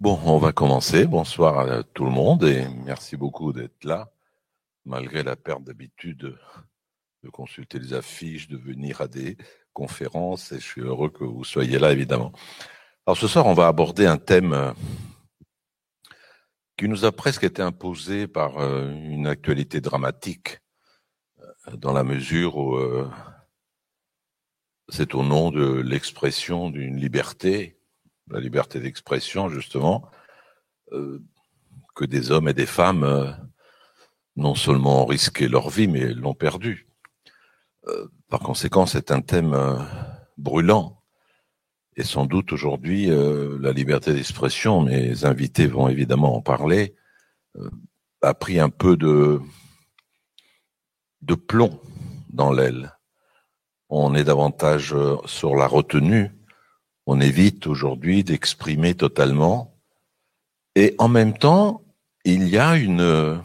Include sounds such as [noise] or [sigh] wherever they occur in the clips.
Bon, on va commencer. Bonsoir à tout le monde et merci beaucoup d'être là, malgré la perte d'habitude de consulter les affiches, de venir à des conférences et je suis heureux que vous soyez là, évidemment. Alors ce soir, on va aborder un thème euh, qui nous a presque été imposé par euh, une actualité dramatique, euh, dans la mesure où c'est au nom de l'expression d'une liberté la liberté d'expression, justement, euh, que des hommes et des femmes euh, non seulement ont risqué leur vie, mais l'ont perdue. Euh, par conséquent, c'est un thème brûlant. Et sans doute aujourd'hui, la liberté d'expression, mes invités vont évidemment en parler, a pris un peu de, de plomb dans l'aile. On est davantage sur la retenue on évite aujourd'hui d'exprimer totalement. Et en même temps, il y a une,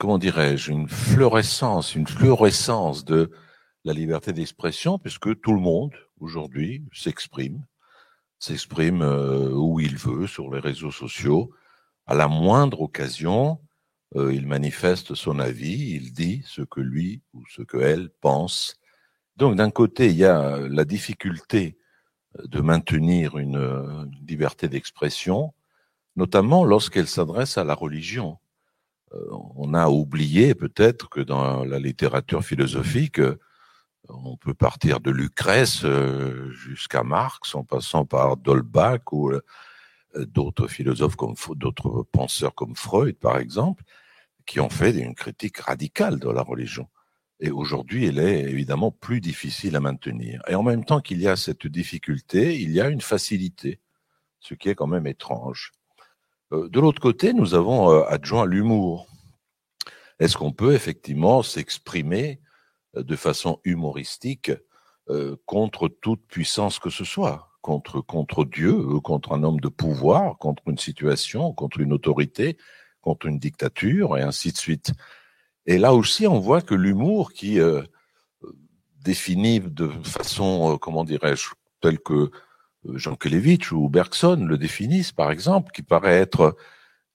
comment dirais-je, une fluorescence, une de la liberté d'expression, puisque tout le monde aujourd'hui s'exprime, s'exprime euh, où il veut sur les réseaux sociaux. À la moindre occasion, euh, il manifeste son avis, il dit ce que lui ou ce que elle pense. Donc d'un côté, il y a la difficulté de maintenir une, liberté d'expression, notamment lorsqu'elle s'adresse à la religion. Euh, on a oublié peut-être que dans la littérature philosophique, on peut partir de Lucrèce euh, jusqu'à Marx, en passant par Dolbach ou euh, d'autres philosophes comme d'autres penseurs comme Freud, par exemple, qui ont fait une critique radicale de la religion. Et aujourd'hui, elle est évidemment plus difficile à maintenir. Et en même temps qu'il y a cette difficulté, il y a une facilité, ce qui est quand même étrange. Euh, de l'autre côté, nous avons euh, adjoint l'humour. Est-ce qu'on peut effectivement s'exprimer euh, de façon humoristique contre toute puissance que ce soit, contre contre Dieu, contre un homme de pouvoir, contre une situation, contre une autorité, contre une dictature, et ainsi de suite. Et là aussi, on voit que l'humour qui euh, définit de façon, euh, comment dirais-je, telle que euh, Jean Kelevitch ou Bergson le définissent, par exemple, qui paraît être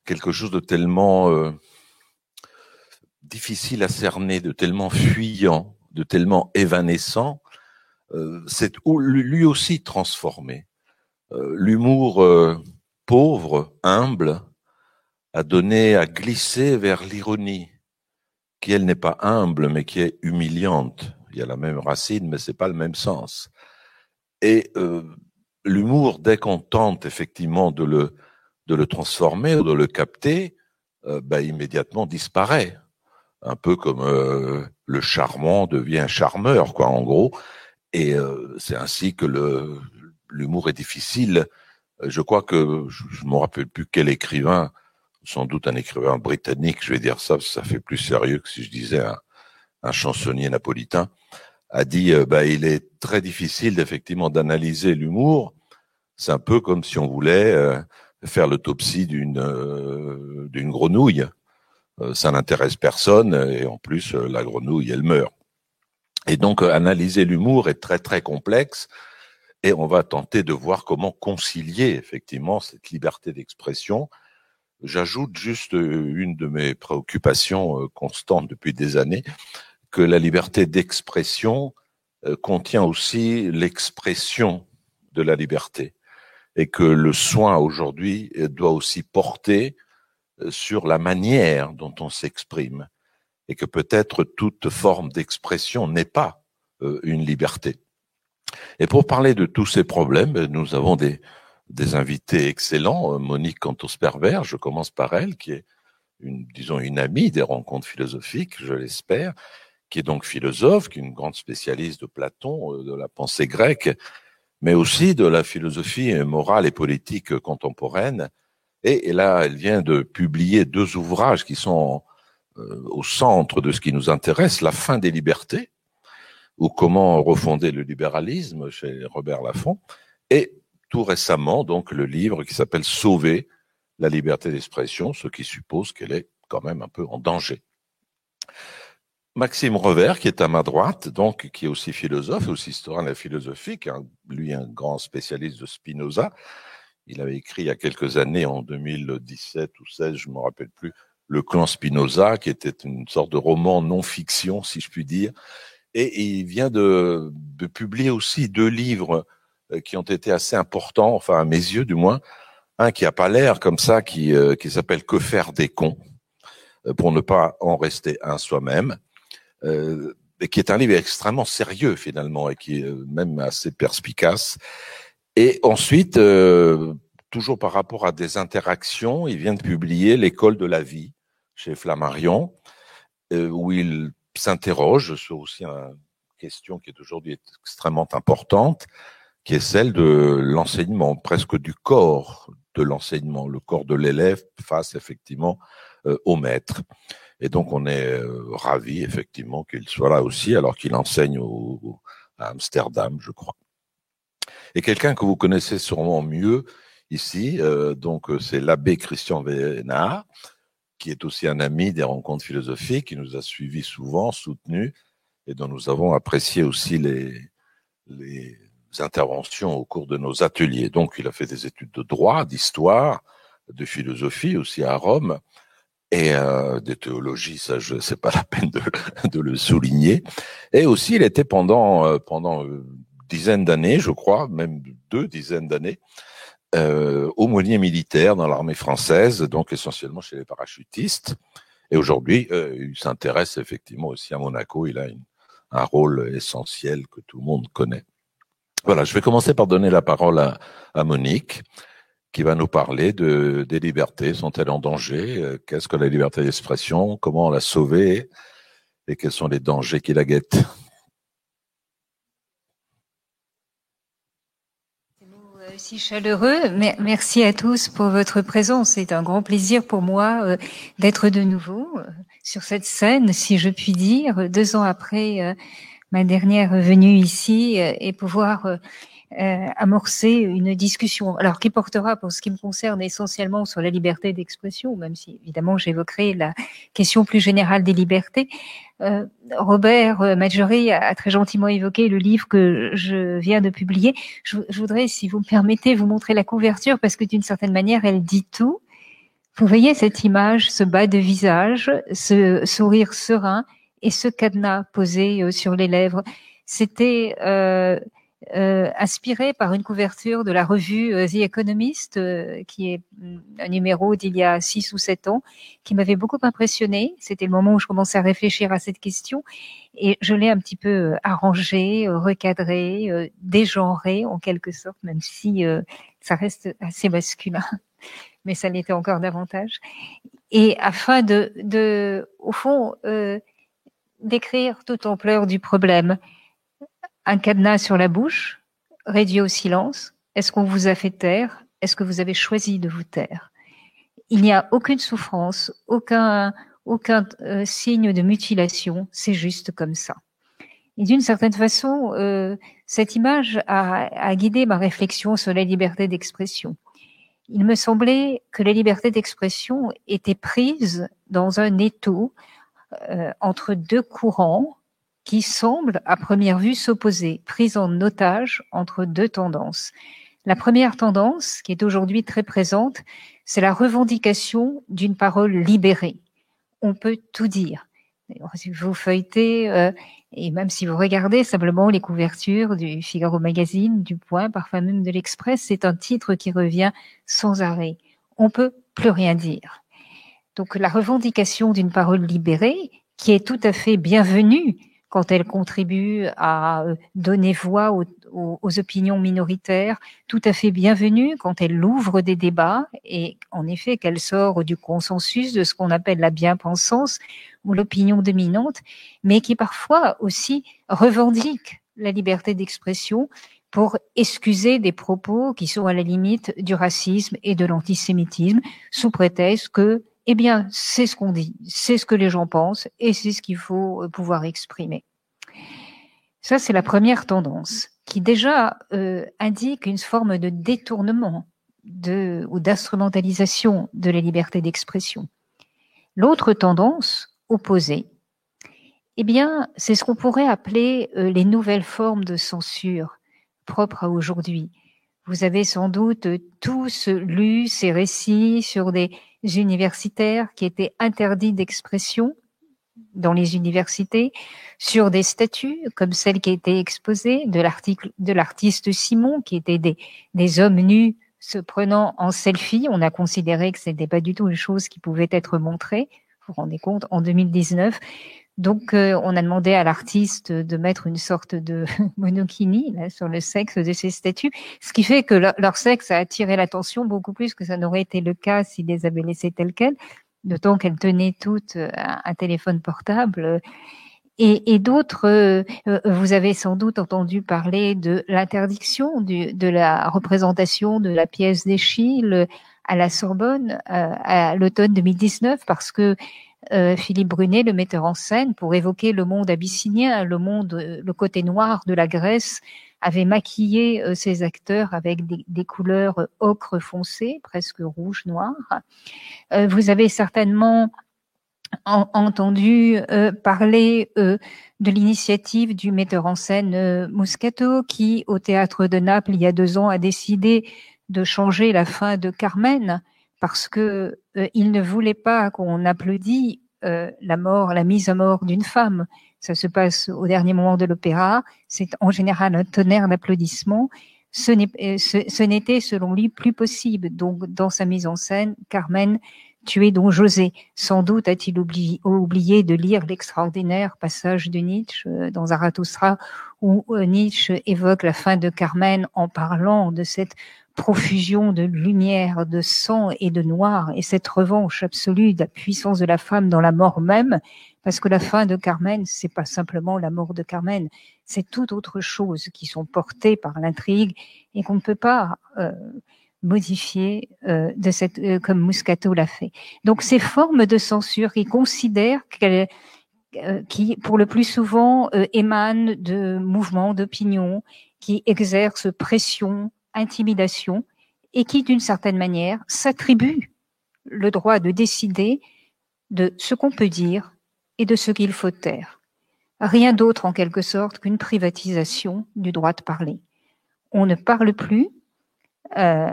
quelque chose de tellement difficile à cerner, de tellement fuyant, de tellement évanescent, c'est lui aussi transformé. L'humour pauvre, humble, a donné à glisser vers l'ironie, qui elle n'est pas humble, mais qui est humiliante. Il y a la même racine, mais c'est pas le même sens. Et euh, l'humour, dès qu'on tente effectivement de le de le transformer ou de le capter, ben, immédiatement disparaît. Un peu comme euh, le charmant devient charmeur, quoi, en gros. Et euh, c'est ainsi que le l'humour est difficile. Je crois que je ne me rappelle plus quel écrivain sans doute un écrivain britannique, je vais dire ça, ça fait plus sérieux que si je disais un, chansonnier napolitain, a dit euh, bah, il est très difficile effectivement d'analyser l'humour. C'est un peu comme si on voulait euh, faire l'autopsie d'une euh, d'une grenouille. ça n'intéresse personne et en plus la grenouille elle meurt. Et donc analyser l'humour est très très complexe et on va tenter de voir comment concilier effectivement cette liberté d'expression J'ajoute juste euh, une de mes préoccupations euh, constantes depuis des années, que la liberté d'expression euh, contient aussi l'expression de la liberté et que le soin aujourd'hui doit aussi porter sur la manière dont on s'exprime et que peut-être toute forme d'expression n'est pas une liberté. Et pour parler de tous ces problèmes, nous avons des, des invités excellents. Euh, Monique Cantos-Pervers, je commence par elle, qui est une, disons, une amie des rencontres philosophiques, je l'espère, qui est donc philosophe, qui est une grande spécialiste de Platon, euh, de la pensée grecque, mais aussi de la philosophie morale et politique contemporaine. Et, là, elle vient de publier deux ouvrages qui sont euh, au centre de ce qui nous intéresse, La fin des libertés, ou Comment refonder le libéralisme chez Robert Laffont, et tout récemment donc le livre qui s'appelle Sauver la liberté d'expression, ce qui suppose qu'elle est quand même un peu en danger. Maxime Revers, qui est à ma droite, donc qui est aussi philosophe, aussi historien de la est lui un grand spécialiste de Spinoza. Il avait écrit il y a quelques années, en 2017 ou 16, je ne me rappelle plus, Le clan Spinoza, qui était une sorte de roman non-fiction, si je puis dire. Et il vient de, publier aussi deux livres qui ont été assez importants, enfin à mes yeux du moins. Un qui a pas l'air comme ça, qui, euh, qui s'appelle Que faire des cons, euh, pour ne pas en rester un soi-même, euh, et qui est un livre extrêmement sérieux finalement et qui est même assez perspicace. Et ensuite, euh, toujours par rapport à des interactions, il vient de publier L'école de la vie chez Flammarion, euh, où il s'interroge sur aussi une question qui est aujourd'hui extrêmement importante, qui est celle de l'enseignement, presque du corps de l'enseignement, le corps de l'élève face effectivement euh, au maître. Et donc on est euh, ravi effectivement qu'il soit là aussi, alors qu'il enseigne à Amsterdam, je crois. Et quelqu'un que vous connaissez sûrement mieux ici, euh, donc euh, c'est l'abbé Christian Vénard, qui est aussi un ami des rencontres philosophiques, qui nous a suivis souvent, soutenus, et dont nous avons apprécié aussi les interventions au cours de nos ateliers. Donc, il a fait des études de droit, d'histoire, de philosophie aussi à Rome, et euh, des théologies, ça, je c'est pas la peine de, [laughs] le souligner. Et aussi, il était pendant euh, pendant une dizaine d'années, je crois, même deux dizaines d'années, euh, aumônier militaire dans l'armée française, donc essentiellement chez les parachutistes. Et aujourd'hui, euh, il s'intéresse effectivement aussi à Monaco. Il a un rôle essentiel que tout le monde connaît. Voilà, je vais commencer par donner la parole à, Monique, qui va nous parler de, des libertés. Sont-elles en danger? Euh, Qu'est-ce que la liberté d'expression? Comment la sauver Et quels sont les dangers qui la guettent? Si chaleureux. Merci à tous pour votre présence. C'est un grand plaisir pour moi euh, d'être de nouveau euh, sur cette scène, si je puis dire, deux ans après ma dernière venue ici et pouvoir euh, amorcer une discussion, alors qui portera pour ce qui me concerne essentiellement sur la liberté d'expression, même si évidemment j'évoquerai la question plus générale des libertés. Euh, Robert euh, Maggiore a, très gentiment évoqué le livre que je viens de publier. Je voudrais, si vous me permettez, vous montrer la couverture parce que d'une certaine manière, elle dit tout. Vous voyez cette image, ce bas de visage, ce sourire serein et ce cadenas posé euh, sur les lèvres. C'était euh, euh, inspiré par une couverture de la revue euh, The Economist, euh, qui est mm, un numéro d'il y a six ou sept ans, qui m'avait beaucoup impressionné. C'était le moment où je commençais à réfléchir à cette question, et je l'ai un petit peu euh, arrangé, recadré, dégenré en quelque sorte, même si ça reste assez masculin, [laughs] mais ça l'était encore davantage. Et afin de, de au fond, décrire toute ampleur du problème un cadenas sur la bouche, réduit au silence. Est-ce qu'on vous a fait taire? Est-ce que vous avez choisi de vous taire? Il n'y a aucune souffrance, aucun, aucun euh, signe de mutilation, c'est juste comme ça. Et d'une certaine façon, euh, cette image a, a, guidé ma réflexion sur la liberté d'expression. Il me semblait que la liberté d'expression était prise dans un étau euh, entre deux courants qui semble à première vue s'opposer, prise en otage entre deux tendances. La première tendance, qui est aujourd'hui très présente, c'est la revendication d'une parole libérée. On peut tout dire. Si vous feuilletez, euh, et même si vous regardez simplement les couvertures du Figaro Magazine, du Point, parfois même de l'Express, c'est un titre qui revient sans arrêt. On peut plus rien dire. Donc la revendication d'une parole libérée, qui est tout à fait bienvenue quand elle contribue à euh, donner voix aux, aux, opinions minoritaires, tout à fait bienvenue quand elle ouvre des débats et en effet qu'elle sort du consensus de ce qu'on appelle la bien-pensance ou l'opinion dominante, mais qui parfois aussi revendique la liberté d'expression pour excuser des propos qui sont à la limite du racisme et de l'antisémitisme sous prétexte que eh bien, c'est ce qu'on dit, c'est ce que les gens pensent et c'est ce qu'il faut euh, pouvoir exprimer. Ça, c'est la première tendance qui déjà euh, indique une forme de détournement ou d'instrumentalisation de la liberté d'expression. L'autre tendance, opposée, eh bien, c'est ce qu'on pourrait appeler euh, les nouvelles formes de censure propres à aujourd'hui. Vous avez sans doute tous lu ces récits sur des universitaires qui étaient interdits d'expression dans les universités, sur des statues comme celle qui a été exposée de l'article de l'artiste Simon, qui était des, des hommes nus se prenant en selfie. On a considéré que ce n'était pas du tout une chose qui pouvait être montrée. Vous vous rendez compte, en 2019. Donc, euh, on a demandé à l'artiste de mettre une sorte de [laughs] monokini là, sur le sexe de ces statues, ce qui fait que leur, sexe a attiré l'attention beaucoup plus que ça n'aurait été le cas s'ils les avaient laissées telles quelles, d'autant qu'elles tenaient toutes euh, un, téléphone portable. Et, d'autres, euh, vous avez sans doute entendu parler de l'interdiction de la représentation de la pièce d'Échille à la Sorbonne à l'automne 2019 parce que euh, Philippe Brunet, le metteur en scène, pour évoquer le monde abyssinien, le monde, euh, le côté noir de la Grèce, avait maquillé euh, ses acteurs avec des, couleurs ocre foncé, presque rouge noir. vous avez certainement entendu parler de l'initiative du metteur en scène Moscato, qui, au théâtre de Naples, il y a deux ans, a décidé de changer la fin de Carmen parce que euh, il ne voulait pas qu'on applaudisse euh, la mort, la mise à mort d'une femme. Ça se passe au dernier moment de l'opéra. C'est en général un tonnerre d'applaudissements. Ce euh, n'était, selon lui, plus possible. Donc, dans sa mise en scène, Carmen tuait Don José. Sans doute a-t-il oublié, oublié, de lire l'extraordinaire passage de Nietzsche dans Zarathustra où Nietzsche évoque la fin de Carmen en parlant de cette profusion de lumière, de sang et de noir, et cette revanche absolue de la puissance de la femme dans la mort même, parce que la fin de Carmen, c'est pas simplement la mort de Carmen, c'est toute autre chose qui sont portées par l'intrigue et qu'on ne peut pas euh, modifier euh, de cette, euh, comme Muscato l'a fait. Donc ces formes de censure, ils considèrent qu'elles qui, pour le plus souvent, émanent de mouvements d'opinion qui exercent pression, intimidation et qui, d'une certaine manière, s'attribue le droit de décider de ce qu'on peut dire et de ce qu'il faut taire. Rien d'autre en quelque sorte qu'une privatisation du droit de parler. On ne parle plus euh,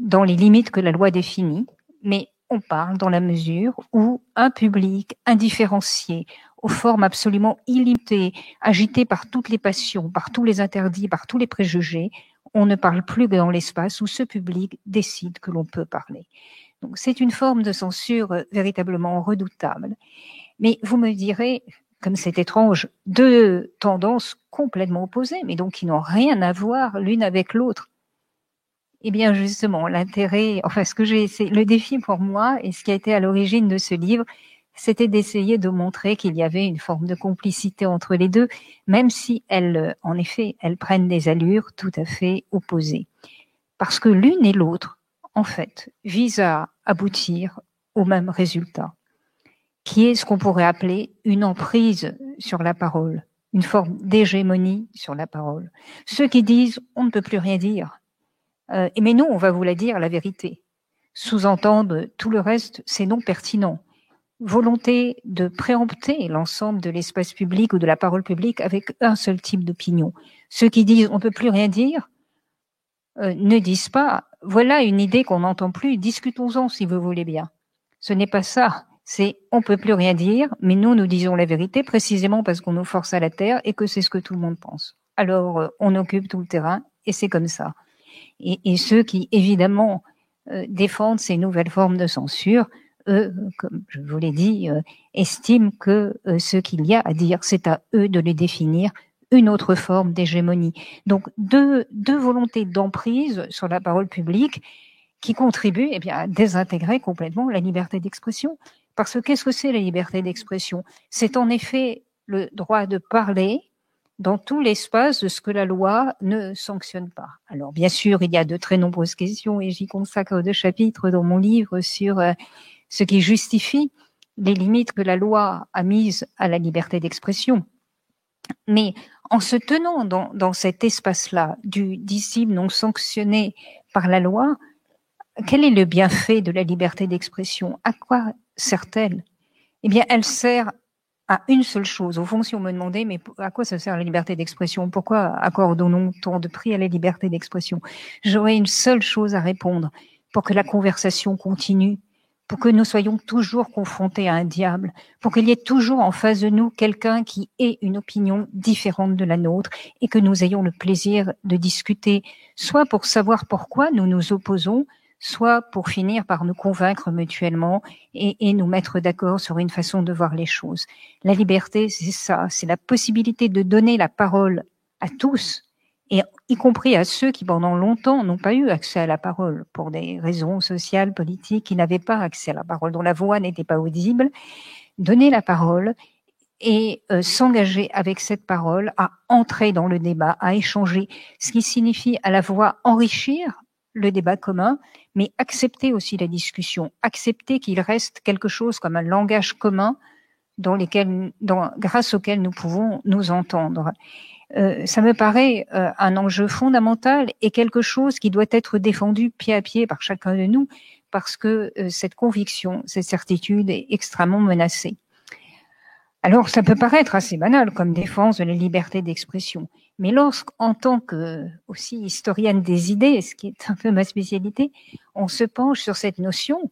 dans les limites que la loi définit, mais on parle dans la mesure où un public indifférencié, aux formes absolument illimitées, agité par toutes les passions, par tous les interdits, par tous les préjugés, on ne parle plus dans l'espace où ce public décide que l'on peut parler. Donc c'est une forme de censure euh, véritablement redoutable. Mais vous me direz, comme c'est étrange, deux tendances complètement opposées, mais donc qui n'ont rien à voir l'une avec l'autre. Eh bien, justement, l'intérêt, enfin, ce que j'ai, c'est le défi pour moi et ce qui a été à l'origine de ce livre, c'était d'essayer de montrer qu'il y avait une forme de complicité entre les deux, même si elles, en effet, elles prennent des allures tout à fait opposées. Parce que l'une et l'autre, en fait, visent à aboutir au même résultat, qui est ce qu'on pourrait appeler une emprise sur la parole, une forme d'hégémonie sur la parole. Ceux qui disent on ne peut plus rien dire, euh, mais non, on va vous la dire la vérité. Sous-entendre tout le reste, c'est non pertinent volonté de préempter l'ensemble de l'espace public ou de la parole publique avec un seul type d'opinion. Ceux qui disent on peut plus rien dire euh, ne disent pas voilà une idée qu'on n'entend plus, discutons-en si vous voulez bien. Ce n'est pas ça. C'est on peut plus rien dire, mais nous nous disons la vérité précisément parce qu'on nous force à la terre et que c'est ce que tout le monde pense. Alors euh, on occupe tout le terrain et c'est comme ça. Et, et, ceux qui évidemment euh, défendent ces nouvelles formes de censure eux, comme je vous l'ai dit, euh, estiment que euh, ce qu'il y a à dire, c'est à eux de les définir une autre forme d'hégémonie. Donc deux, deux volontés d'emprise sur la parole publique qui contribuent eh bien, à désintégrer complètement la liberté d'expression. Parce que qu'est-ce que c'est la liberté d'expression? C'est en effet le droit de parler dans tout l'espace de ce que la loi ne sanctionne pas. Alors bien sûr, il y a de très nombreuses questions et j'y consacre deux chapitres dans mon livre sur euh, ce qui justifie les limites que la loi a mises à la liberté d'expression. Mais en se tenant dans, dans cet espace-là du disciple non sanctionné par la loi, quel est le bienfait de la liberté d'expression? À quoi sert-elle? Eh bien, elle sert à une seule chose. Au fond, si on me demandait, mais à quoi ça sert la liberté d'expression? Pourquoi accordons-nous tant de prix à la liberté d'expression? J'aurais une seule chose à répondre. Pour que la conversation continue, pour que nous soyons toujours confrontés à un diable, pour qu'il y ait toujours en face de nous quelqu'un qui ait une opinion différente de la nôtre et que nous ayons le plaisir de discuter, soit pour savoir pourquoi nous nous opposons, soit pour finir par nous convaincre mutuellement et, nous mettre d'accord sur une façon de voir les choses. La liberté, c'est ça, c'est la possibilité de donner la parole à tous, y compris à ceux qui pendant longtemps n'ont pas eu accès à la parole pour des raisons sociales, politiques, qui n'avaient pas accès à la parole, dont la voix n'était pas audible, donner la parole et euh, s'engager avec cette parole à entrer dans le débat, à échanger, ce qui signifie à la fois enrichir le débat commun, mais accepter aussi la discussion, accepter qu'il reste quelque chose comme un langage commun dans lesquels, dans, grâce auquel nous pouvons nous entendre. Euh, ça me paraît euh, un enjeu fondamental et quelque chose qui doit être défendu pied à pied par chacun de nous parce que euh, cette conviction, cette certitude est extrêmement menacée. Alors, ça peut paraître assez banal comme défense de la liberté d'expression, mais lorsqu'en tant que aussi historienne des idées, ce qui est un peu ma spécialité, on se penche sur cette notion,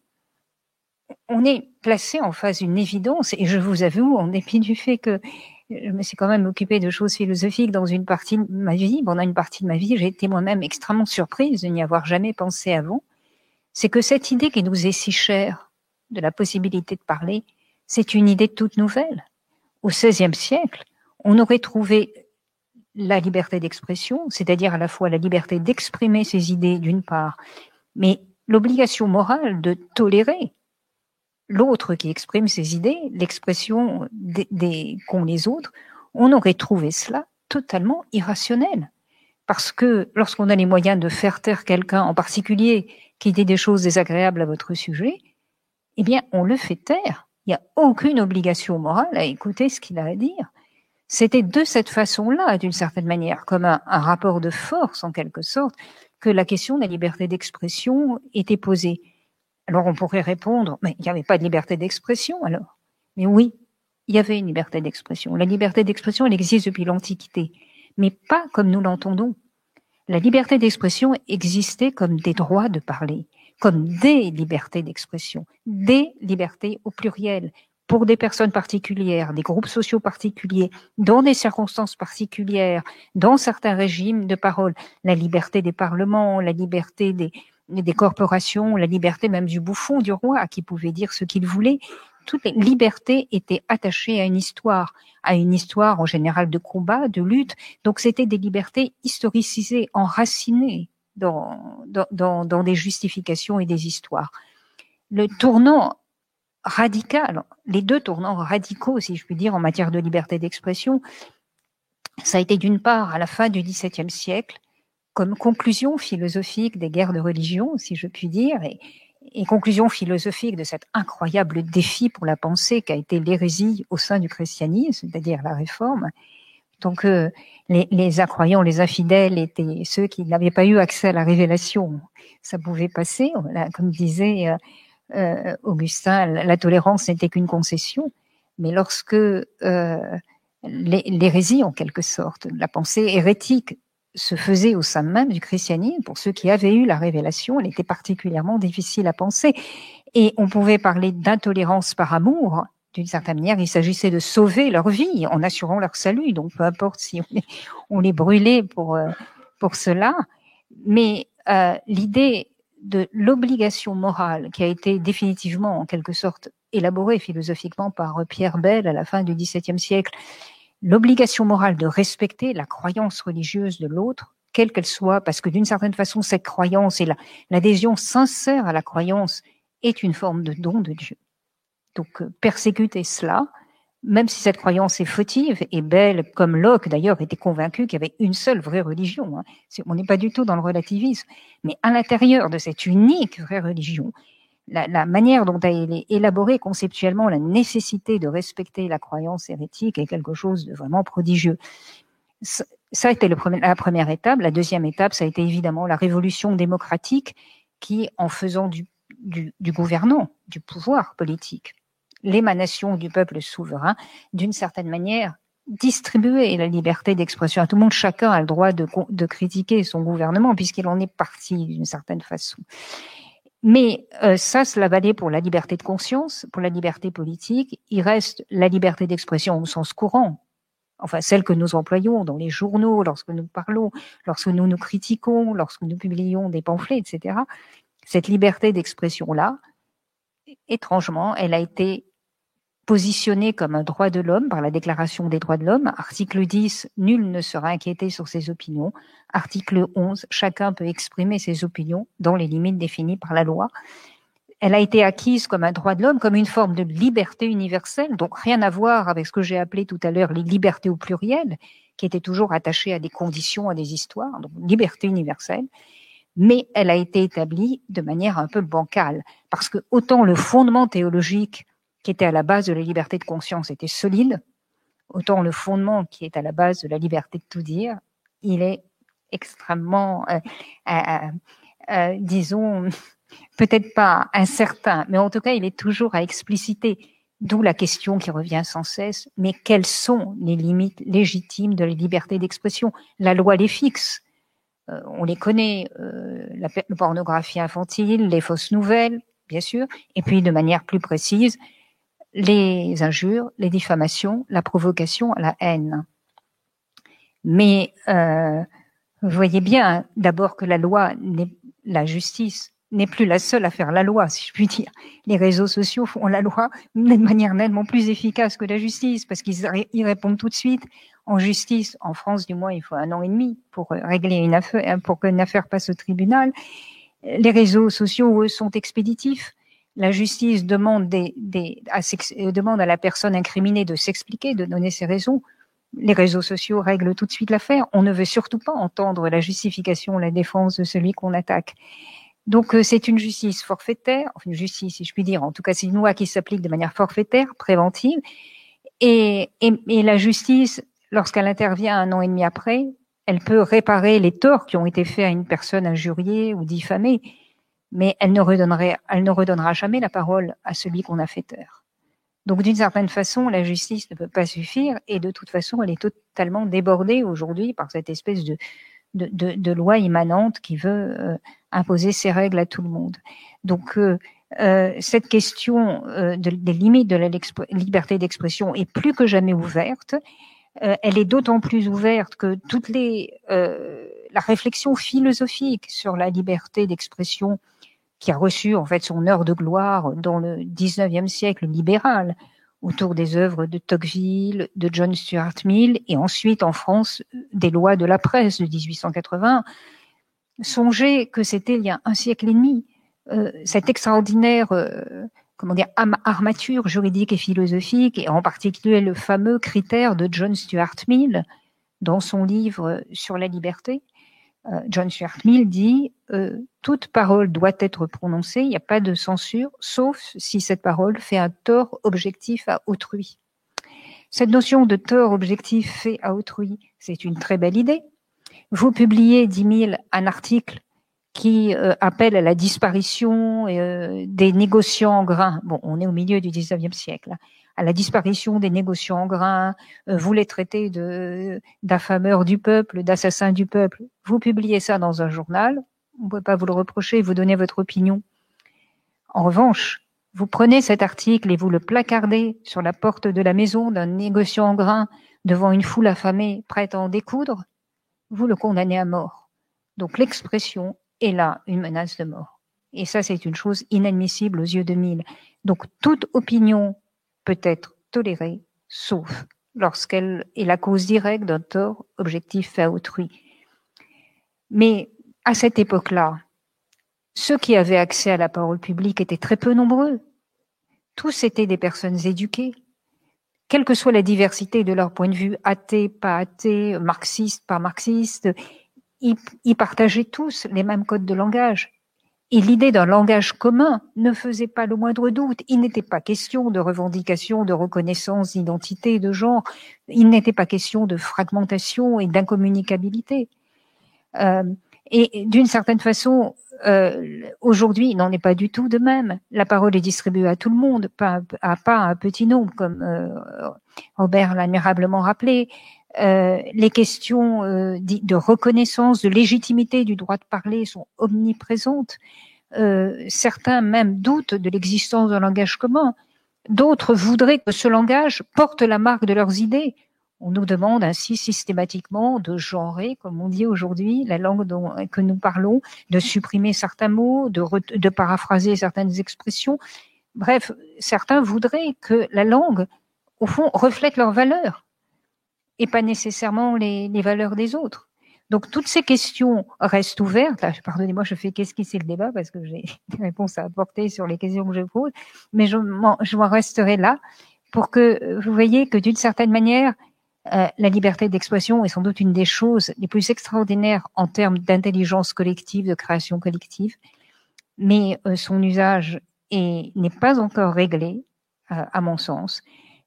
on est placé en face d'une évidence, et je vous avoue, en dépit du fait que je me suis quand même occupée de choses philosophiques dans une partie de ma vie, pendant une partie de ma vie, j'ai été moi-même extrêmement surprise de n'y avoir jamais pensé avant, c'est que cette idée qui nous est si chère de la possibilité de parler, c'est une idée toute nouvelle. Au XVIe siècle, on aurait trouvé la liberté d'expression, c'est-à-dire à la fois la liberté d'exprimer ses idées d'une part, mais l'obligation morale de tolérer l'autre qui exprime ses idées, l'expression des, qu'ont les autres, on aurait trouvé cela totalement irrationnel. Parce que lorsqu'on a les moyens de faire taire quelqu'un, en particulier qui dit des choses désagréables à votre sujet, eh bien, on le fait taire. Il n'y a aucune obligation morale à écouter ce qu'il a à dire. C'était de cette façon-là, d'une certaine manière, comme un, rapport de force en quelque sorte, que la question de la liberté d'expression était posée. Alors on pourrait répondre, mais il n'y avait pas de liberté d'expression alors. Mais oui, il y avait une liberté d'expression. La liberté d'expression, elle existe depuis l'Antiquité, mais pas comme nous l'entendons. La liberté d'expression existait comme des droits de parler comme des libertés d'expression, des libertés au pluriel, pour des personnes particulières, des groupes sociaux particuliers, dans des circonstances particulières, dans certains régimes de parole, la liberté des parlements, la liberté des, des corporations, la liberté même du bouffon, du roi, qui pouvait dire ce qu'il voulait. Toutes les libertés étaient attachées à une histoire, à une histoire en général de combat, de lutte. Donc c'était des libertés historicisées, enracinées dans, dans, dans, des justifications et des histoires. Le tournant radical, les deux tournants radicaux, si je puis dire, en matière de liberté d'expression, ça a été d'une part à la fin du XVIIe siècle, comme conclusion philosophique des guerres de religion, si je puis dire, et, conclusion philosophique de cet incroyable défi pour la pensée qu'a été l'hérésie au sein du christianisme, c'est-à-dire la réforme. Donc euh, les, incroyants, les infidèles étaient ceux qui n'avaient pas eu accès à la révélation. Ça pouvait passer, comme disait euh, euh, Augustin, la tolérance n'était qu'une concession. Mais lorsque l'hérésie, en quelque sorte, la pensée hérétique se faisait au sein même du christianisme, pour ceux qui avaient eu la révélation, elle était particulièrement difficile à penser. Et on pouvait parler d'intolérance par amour, d'une certaine manière, il s'agissait de sauver leur vie en assurant leur salut. Donc, peu importe si on les, brûlait pour, euh, pour cela. Mais euh, l'idée de l'obligation morale qui a été définitivement, en quelque sorte, élaborée philosophiquement par Pierre Bell à la fin du XVIIe siècle, l'obligation morale de respecter la croyance religieuse de l'autre, quelle qu'elle soit, parce que d'une certaine façon, cette croyance et l'adhésion sincère à la croyance est une forme de don de Dieu. Donc euh, persécuter cela, même si cette croyance est fautive et belle, comme Locke d'ailleurs était convaincu qu'il y avait une seule vraie religion. Hein. On n'est pas du tout dans le relativisme, mais à l'intérieur de cette unique vraie religion, la, la, manière dont elle est élaborée conceptuellement la nécessité de respecter la croyance hérétique est quelque chose de vraiment prodigieux. Ça a été la première étape. La deuxième étape, ça a été évidemment la révolution démocratique qui, en faisant du, du, du pouvoir politique, l'émanation du peuple souverain, d'une certaine manière, distribuer la liberté d'expression à tout le monde. Chacun a le droit de critiquer son gouvernement puisqu'il en est parti d'une certaine façon. Mais euh, ça, cela valait pour la liberté de conscience, pour la liberté politique. Il reste la liberté d'expression au sens courant, enfin celle que nous employons dans les journaux, lorsque nous parlons, lorsque nous nous critiquons, lorsque nous publions des pamphlets, etc. Cette liberté d'expression-là, étrangement, elle a été positionné comme un droit de l'homme par la Déclaration des droits de l'homme. Article 10, nul ne sera inquiété sur ses opinions. Article 11, chacun peut exprimer ses opinions dans les limites définies par la loi. Elle a été acquise comme un droit de l'homme, comme une forme de liberté universelle, donc rien à voir avec ce que j'ai appelé tout à l'heure les libertés au pluriel, qui étaient toujours attachées à des conditions, à des histoires, donc liberté universelle. Mais elle a été établie de manière un peu bancale, parce que autant le fondement théologique qui était à la base de la liberté de conscience était solide, autant le fondement qui est à la base de la liberté de tout dire, il est extrêmement, euh, euh, euh, disons, [laughs] peut-être pas incertain, mais en tout cas, il est toujours à expliciter. D'où la question qui revient sans cesse, mais quelles sont les limites légitimes de la liberté d'expression? La loi les fixe. on les connaît, la pornographie infantile, les fausses nouvelles, bien sûr, et puis de manière plus précise, les injures, les diffamations, la provocation la haine. Mais euh, vous voyez bien d'abord que la loi, la justice n'est plus la seule à faire la loi, si je puis dire. Les réseaux sociaux font la loi de manière nettement plus efficace que la justice, parce qu'ils répondent tout de suite. En justice, en France du moins, il faut un an et demi pour régler une affaire, pour qu'une affaire passe au tribunal. Les réseaux sociaux, eux, sont expéditifs la justice euh, demande à la personne incriminée de s'expliquer, de donner ses raisons. Les réseaux sociaux règlent tout de suite l'affaire. On ne veut surtout pas entendre la justification, la défense de celui qu'on attaque. Donc euh, c'est une justice forfaitaire, enfin une justice si je puis dire, en tout cas c'est une loi qui s'applique de manière forfaitaire, préventive, et, et, et la justice, lorsqu'elle intervient un an et demi après, elle peut réparer les torts qui ont été faits à une personne injuriée ou diffamée, mais elle ne, redonnerait, elle ne redonnera jamais la parole à celui qu'on a fait taire. Donc d'une certaine façon, la justice ne peut pas suffire et de toute façon, elle est totalement débordée aujourd'hui par cette espèce de, de, de, de, loi immanente qui veut euh, imposer ses règles à tout le monde. Donc euh, euh, cette question euh, des limites de la liberté d'expression est plus que jamais ouverte. Euh, elle est d'autant plus ouverte que toutes les la réflexion philosophique sur la liberté d'expression qui a reçu en fait son heure de gloire dans le 19e siècle libéral, autour des œuvres de Tocqueville, de John Stuart Mill, et ensuite en France des lois de la presse de 1880. Songez que c'était il y a un siècle et demi. Euh, cette extraordinaire euh, comment dire armature juridique et philosophique, et en particulier le fameux critère de John Stuart Mill dans son livre sur la liberté, John Stuart Mill dit euh, toute parole doit être prononcée, il n'y a pas de censure, sauf si cette parole fait un tort objectif à autrui. Cette notion de tort objectif fait à autrui, c'est une très belle idée. Vous publiez, dit Mill, un article qui euh, appelle à la disparition des négociants en grains. Bon, on est au milieu du 19e siècle. Hein à la disparition des négociants en grains, euh, vous les traitez de d'affameurs du peuple, d'assassins du peuple. Vous publiez ça dans un journal, on ne peut pas vous le reprocher, vous donnez votre opinion. En revanche, vous prenez cet article et vous le placardez sur la porte de la maison d'un négociant en grains devant une foule affamée prête à en découdre, vous le condamnez à mort. Donc l'expression est là une menace de mort. Et ça, c'est une chose inadmissible aux yeux de mille. Donc toute opinion peut être tolérée, sauf lorsqu'elle est la cause directe d'un tort objectif à autrui. Mais à cette époque-là, ceux qui avaient accès à la parole publique étaient très peu nombreux. Tous étaient des personnes éduquées. Quelle que soit la diversité de leur point de vue, athée, pas athée, marxiste, pas marxiste, ils partageaient tous les mêmes codes de langage. Et l'idée d'un langage commun ne faisait pas le moindre doute. Il n'était pas question de revendication, de reconnaissance d'identité, de genre. Il n'était pas question de fragmentation et d'incommunicabilité. Euh, Et d'une certaine façon, euh, aujourd'hui, il n'en est pas du tout de même. La parole est distribuée à tout le monde, pas à pas un petit nombre, comme euh, Robert l'a admirablement rappelé. Euh, les questions euh, de reconnaissance, de légitimité du droit de parler sont omniprésentes. Euh, certains même doutent de l'existence d'un langage commun. D'autres voudraient que ce langage porte la marque de leurs idées. On nous demande ainsi systématiquement de genrer, comme on dit aujourd'hui, la langue dont, que nous parlons, de supprimer certains mots, de, de paraphraser certaines expressions. Bref, certains voudraient que la langue, au fond, reflète leurs valeurs et pas nécessairement les, valeurs des autres. Donc toutes ces questions restent ouvertes. Pardonnez-moi, je fais qu'est-ce qui c'est le débat parce que j'ai [laughs] des réponses à apporter sur les questions que je pose, mais je m'en, resterai là pour que vous voyez que d'une certaine manière, euh, la liberté d'expression est sans doute une des choses les plus extraordinaires en termes d'intelligence collective, de création collective, mais euh, son usage n'est pas encore réglé, euh, à mon sens.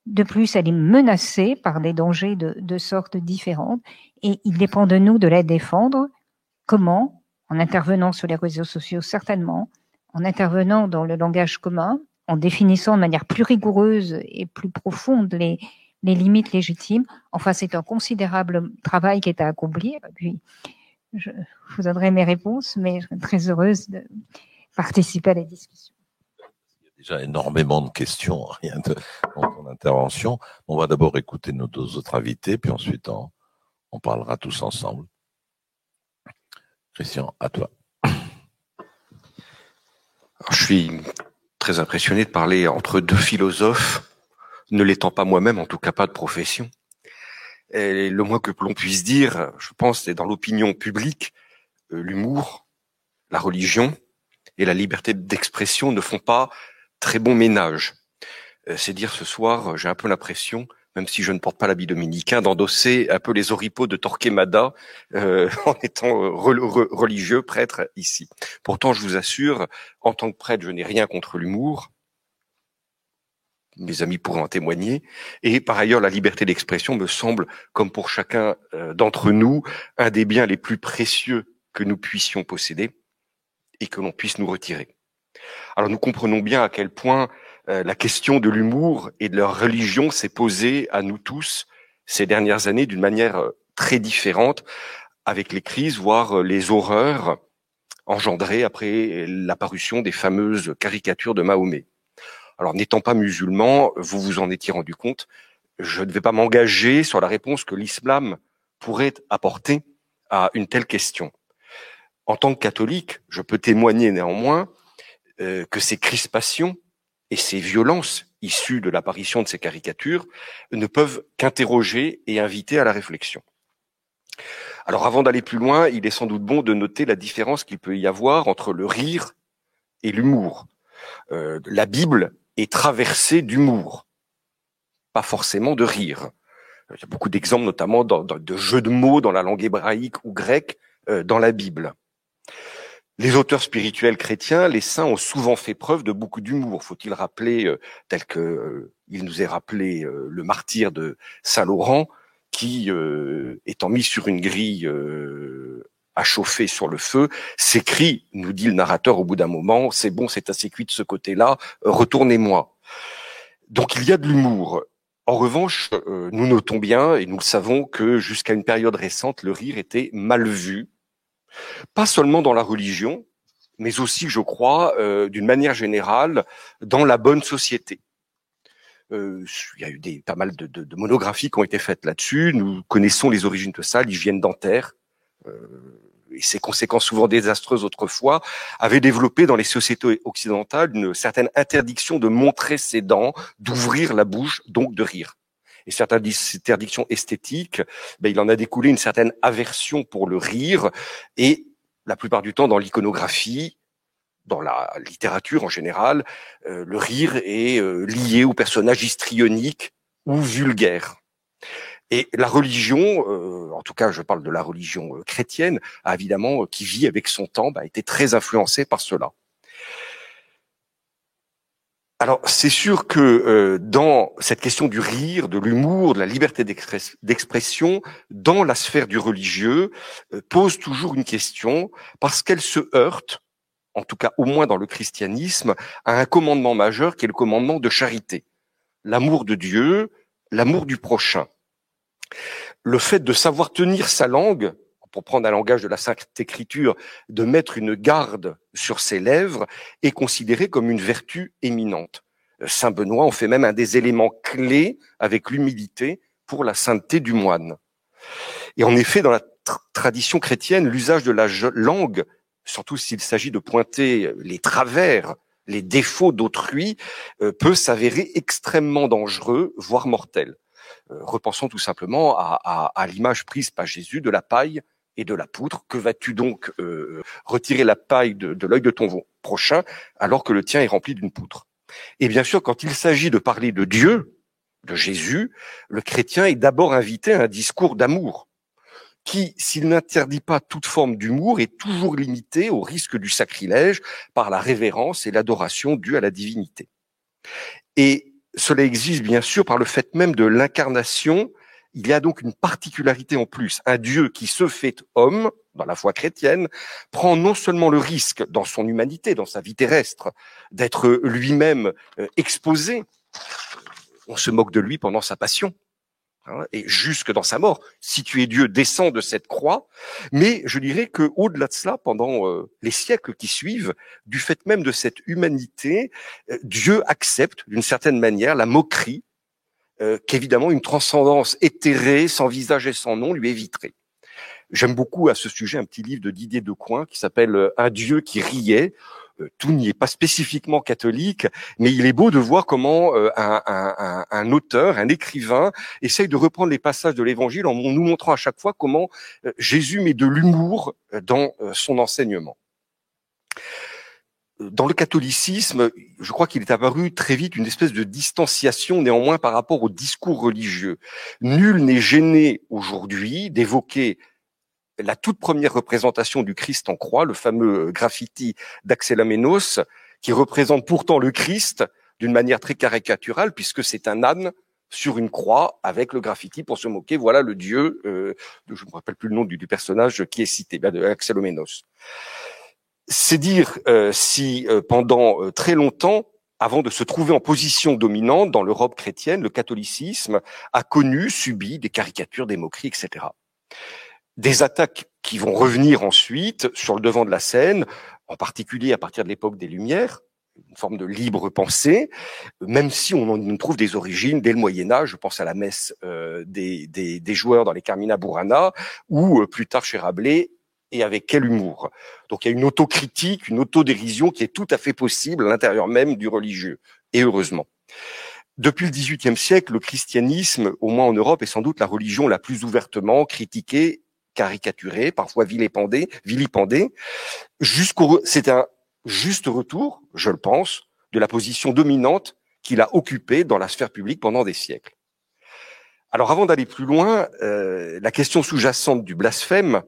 De plus, elle est menacée par des dangers de, de sortes différentes et il dépend de nous de la défendre. Comment? En intervenant sur les réseaux sociaux, certainement, en intervenant dans le langage commun, en définissant de manière plus rigoureuse et plus profonde les, limites légitimes. Enfin, c'est un considérable travail qui est à accomplir. Puis, je vous donnerai mes réponses, mais je suis très heureuse de participer à la discussion. Déjà énormément de questions, rien de dans ton intervention. On va d'abord écouter nos deux autres invités, puis ensuite on, on parlera tous ensemble. Christian, à toi. Je suis très impressionné de parler entre deux philosophes ne l'étant pas moi-même, en tout cas pas de profession. Et le moins que l'on puisse dire, je pense, c'est dans l'opinion publique, euh, l'humour, la religion et la liberté d'expression ne font pas très bon ménage. Euh, c'est dire ce soir, j'ai un peu l'impression, même si je ne porte pas l'habit dominicain, d'endosser un peu les oripeaux de Torquemada euh, [laughs] en étant religieux, prêtre ici. Pourtant, je vous assure, en tant que prêtre, je n'ai rien contre l'humour mes amis pourront en témoigner. Et par ailleurs, la liberté d'expression me semble, comme pour chacun euh, d'entre nous, un des biens les plus précieux que nous puissions posséder et que l'on puisse nous retirer. Alors nous comprenons bien à quel point euh, la question de l'humour et de leur religion s'est posée à nous tous ces dernières années d'une manière euh, très différente, avec les crises, voire les horreurs engendrées après l'apparition des fameuses caricatures de Mahomet. Alors, n'étant pas musulman, vous vous en étiez rendu compte, je ne vais pas m'engager sur la réponse que l'islam pourrait apporter à une telle question. En tant que catholique, je peux témoigner néanmoins euh, que ces crispations et ces violences issues de l'apparition de ces caricatures ne peuvent qu'interroger et inviter à la réflexion. Alors avant d'aller plus loin, il est sans doute bon de noter la différence qu'il peut y avoir entre le rire et l'humour. Euh, la Bible est traversé d'humour, pas forcément de rire. Il y a beaucoup d'exemples, notamment de jeux de mots dans la langue hébraïque ou grecque euh, dans la Bible. Les auteurs spirituels chrétiens, les saints, ont souvent fait preuve de beaucoup d'humour. Faut-il rappeler, euh, tel que euh, il nous est rappelé le martyr de Saint Laurent, qui, étant mis sur une grille à chauffer sur le feu, s'écrit, nous dit le narrateur au bout d'un moment, c'est bon, c'est assez cuit de ce côté-là, retournez-moi. Donc il y a de l'humour. En revanche, euh, nous notons bien, et nous le savons, que jusqu'à une période récente, le rire était mal vu, pas seulement dans la religion, mais aussi, je crois, euh, d'une manière générale, dans la bonne société. Euh, il y a eu des, pas mal de, monographies qui ont été faites là-dessus. Nous connaissons les origines de ça, l'hygiène dentaire, et ses conséquences souvent désastreuses autrefois, avait développé dans les sociétés occidentales une certaine interdiction de montrer ses dents, d'ouvrir la bouche, donc de rire. Et certaines interdictions esthétiques, ben, il en a découlé une certaine aversion pour le rire, et la plupart du temps dans l'iconographie, dans la littérature en général, euh, le rire est euh, lié au personnage histrionique ou vulgaire. Et la religion, euh, en tout cas je parle de la religion chrétienne, évidemment, qui vit avec son temps, bah, a été très influencée par cela. Alors, c'est sûr que euh, dans cette question du rire, de l'humour, de la liberté d'expression, dans la sphère du religieux, euh, pose toujours une question parce qu'elle se heurte, en tout cas au moins dans le christianisme, à un commandement majeur qui est le commandement de charité. L'amour de Dieu, l'amour du prochain. Le fait de savoir tenir sa langue, pour prendre un langage de la Sainte Écriture, de mettre une garde sur ses lèvres est considéré comme une vertu éminente. Saint Benoît en fait même un des éléments clés avec l'humilité pour la sainteté du moine. Et en effet, dans la tradition chrétienne, l'usage de la langue, surtout s'il s'agit de pointer les travers, les défauts d'autrui, euh, peut s'avérer extrêmement dangereux, voire mortel. Euh, repensons tout simplement à l'image prise par Jésus de la paille et de la poutre. Que vas-tu donc euh, retirer la paille de, l'œil de ton prochain alors que le tien est rempli d'une poutre Et bien sûr, quand il s'agit de parler de Dieu, de Jésus, le chrétien est d'abord invité à un discours d'amour qui, s'il n'interdit pas toute forme d'humour, est toujours limité au risque du sacrilège par la révérence et l'adoration due à la divinité. Et cela existe bien sûr par le fait même de l'incarnation il y a donc une particularité en plus. Un Dieu qui se fait homme, dans la foi chrétienne, prend non seulement le risque, dans son humanité, dans sa vie terrestre, d'être lui-même euh, exposé. On se moque de lui pendant sa passion. Hein, et jusque dans sa mort, si tu es Dieu, descend de cette croix. Mais je dirais que au-delà de cela, pendant euh, les siècles qui suivent, du fait même de cette humanité, euh, Dieu accepte d'une certaine manière la moquerie euh, qu'évidemment une transcendance éthérée, sans visage et sans nom, lui éviterait. J'aime beaucoup à ce sujet un petit livre de Didier Decoing qui s'appelle euh, Un Dieu qui riait. Euh, tout n'y est pas spécifiquement catholique, mais il est beau de voir comment un, un, auteur, un écrivain, essaye de reprendre les passages de l'Évangile en nous montrant à chaque fois comment Jésus met de l'humour dans son enseignement dans le catholicisme, je crois qu'il est apparu très vite une espèce de distanciation néanmoins par rapport au discours religieux. Nul n'est gêné aujourd'hui d'évoquer la toute première représentation du Christ en croix, le fameux graffiti d'Axel Amenos, qui représente pourtant le Christ d'une manière très caricaturale, puisque c'est un âne sur une croix avec le graffiti pour se moquer. Voilà le Dieu, euh, je ne me rappelle plus le nom du, personnage qui est cité, ben, de Axel c'est dire euh, si euh, pendant euh, très longtemps, avant de se trouver en position dominante dans l'Europe chrétienne, le catholicisme a connu, subi des caricatures, des moqueries, etc. Des attaques qui vont revenir ensuite sur le devant de la scène, en particulier à partir de l'époque des Lumières, une forme de libre pensée, même si on en trouve des origines dès le Moyen Âge, je pense à la messe des, des, des, joueurs dans les Carmina Burana, ou plus tard chez Rabelais, et avec quel humour. Donc il y a une autocritique, une autodérision qui est tout à fait possible à l'intérieur même du religieux, et heureusement. Depuis le XVIIIe siècle, le christianisme, au moins en Europe, est sans doute la religion la plus ouvertement critiquée, caricaturée, parfois vilipendée, vilipendée. Jusqu'au, c'est un juste retour, je le pense, de la position dominante qu'il a occupée dans la sphère publique pendant des siècles. Alors avant d'aller plus loin, euh, la question sous-jacente du blasphème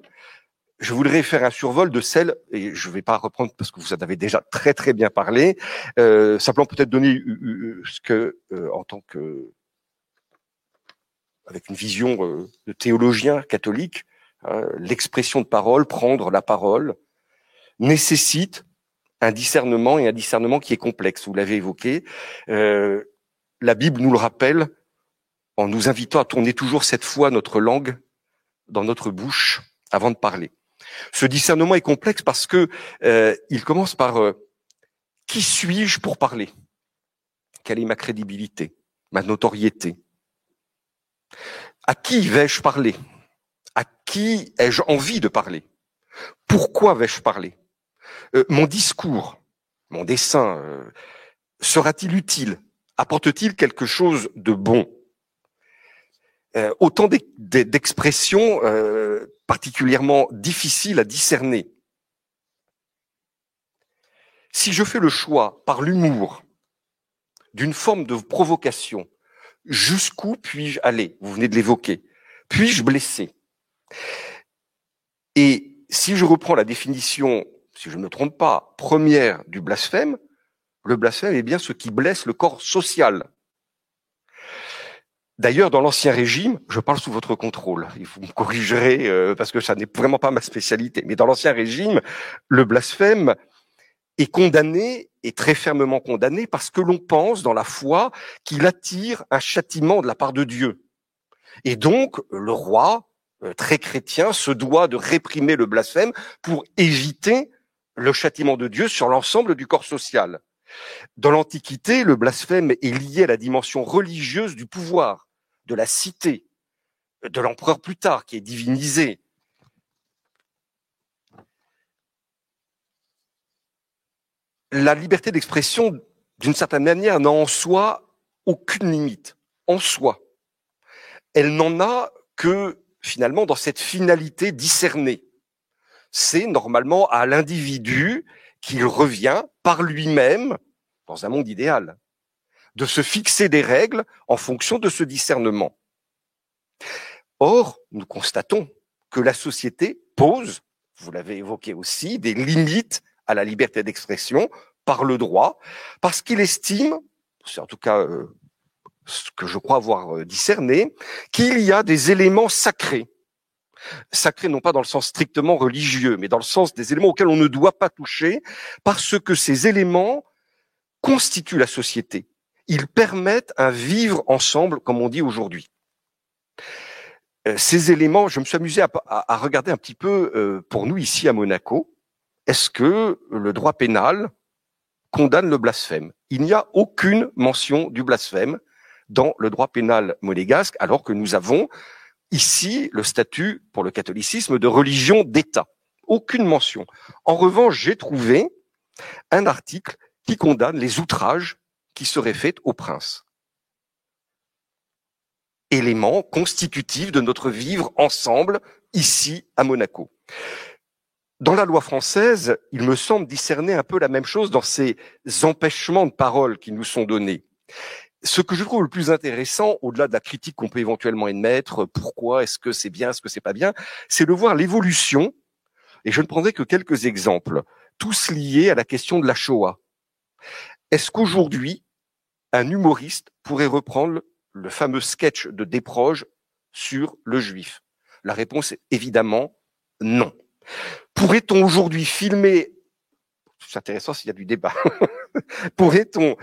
je voudrais faire un survol de celle, et je ne vais pas reprendre parce que vous en avez déjà très très bien parlé, euh, simplement peut-être donner euh, euh, ce que, euh, en tant que, avec une vision de théologien catholique, hein, l'expression de parole, prendre la parole, nécessite un discernement et un discernement qui est complexe. Vous l'avez évoqué. la Bible nous le rappelle en nous invitant à tourner toujours cette fois notre langue dans notre bouche avant de parler. Ce discernement est complexe parce que euh, il commence par euh, qui suis-je pour parler? Quelle est ma crédibilité, ma notoriété? À qui vais-je parler? À qui ai-je envie de parler? Pourquoi vais-je parler? Euh, Mon discours, mon dessin, sera-t-il utile? Apporte-t-il quelque chose de bon? Autant d'expressions particulièrement difficile à discerner. Si je fais le choix par l'humour d'une forme de provocation, jusqu'où puis-je aller? Vous venez de l'évoquer. Puis-je blesser? Et si je reprends la définition, si je ne me trompe pas, première du blasphème, le blasphème est bien ce qui blesse le corps social. D'ailleurs, dans l'Ancien Régime, je parle sous votre contrôle, vous me corrigerez euh, parce que ça n'est vraiment pas ma spécialité, mais dans l'Ancien Régime, le blasphème est condamné, et très fermement condamné, parce que l'on pense dans la foi qu'il attire un châtiment de la part de Dieu. Et donc, le roi, euh, très chrétien, se doit de réprimer le blasphème pour éviter le châtiment de Dieu sur l'ensemble du corps social. Dans l'Antiquité, le blasphème est lié à la dimension religieuse du pouvoir de la cité, de l'empereur plus tard, qui est divinisé. La liberté d'expression, d'une certaine manière, n'a en soi aucune limite, en soi. Elle n'en a que finalement dans cette finalité discernée. C'est normalement à l'individu qu'il revient par lui-même, dans un monde idéal, de se fixer des règles en fonction de ce discernement. Or, nous constatons que la société pose, vous l'avez évoqué aussi, des limites à la liberté d'expression par le droit, parce qu'il estime, c'est en tout cas euh, ce que je crois avoir euh, discerné, qu'il y a des éléments sacrés. Sacrés non pas dans le sens strictement religieux, mais dans le sens des éléments auxquels on ne doit pas toucher, parce que ces éléments constituent la société ils permettent un vivre ensemble, comme on dit aujourd'hui. Euh, ces éléments, je me suis amusé à, regarder un petit peu euh, pour nous ici à Monaco. Est-ce que le droit pénal condamne le blasphème? Il n'y a aucune mention du blasphème dans le droit pénal monégasque, alors que nous avons ici le statut pour le catholicisme de religion d'État. Aucune mention. En revanche, j'ai trouvé un article qui condamne les outrages qui serait faite au prince. Élément constitutif de notre vivre ensemble ici à Monaco. Dans la loi française, il me semble discerner un peu la même chose dans ces empêchements de parole qui nous sont donnés. Ce que je trouve le plus intéressant, au-delà de la critique qu'on peut éventuellement émettre, pourquoi est-ce que c'est bien, est-ce que c'est pas bien, c'est de voir l'évolution, et je ne prendrai que quelques exemples, tous liés à la question de la Shoah. Est-ce qu'aujourd'hui, un humoriste pourrait reprendre le fameux sketch de Desproges sur le juif? La réponse est évidemment non. Pourrait-on aujourd'hui filmer, c'est intéressant s'il y a du débat, [laughs] pourrait-on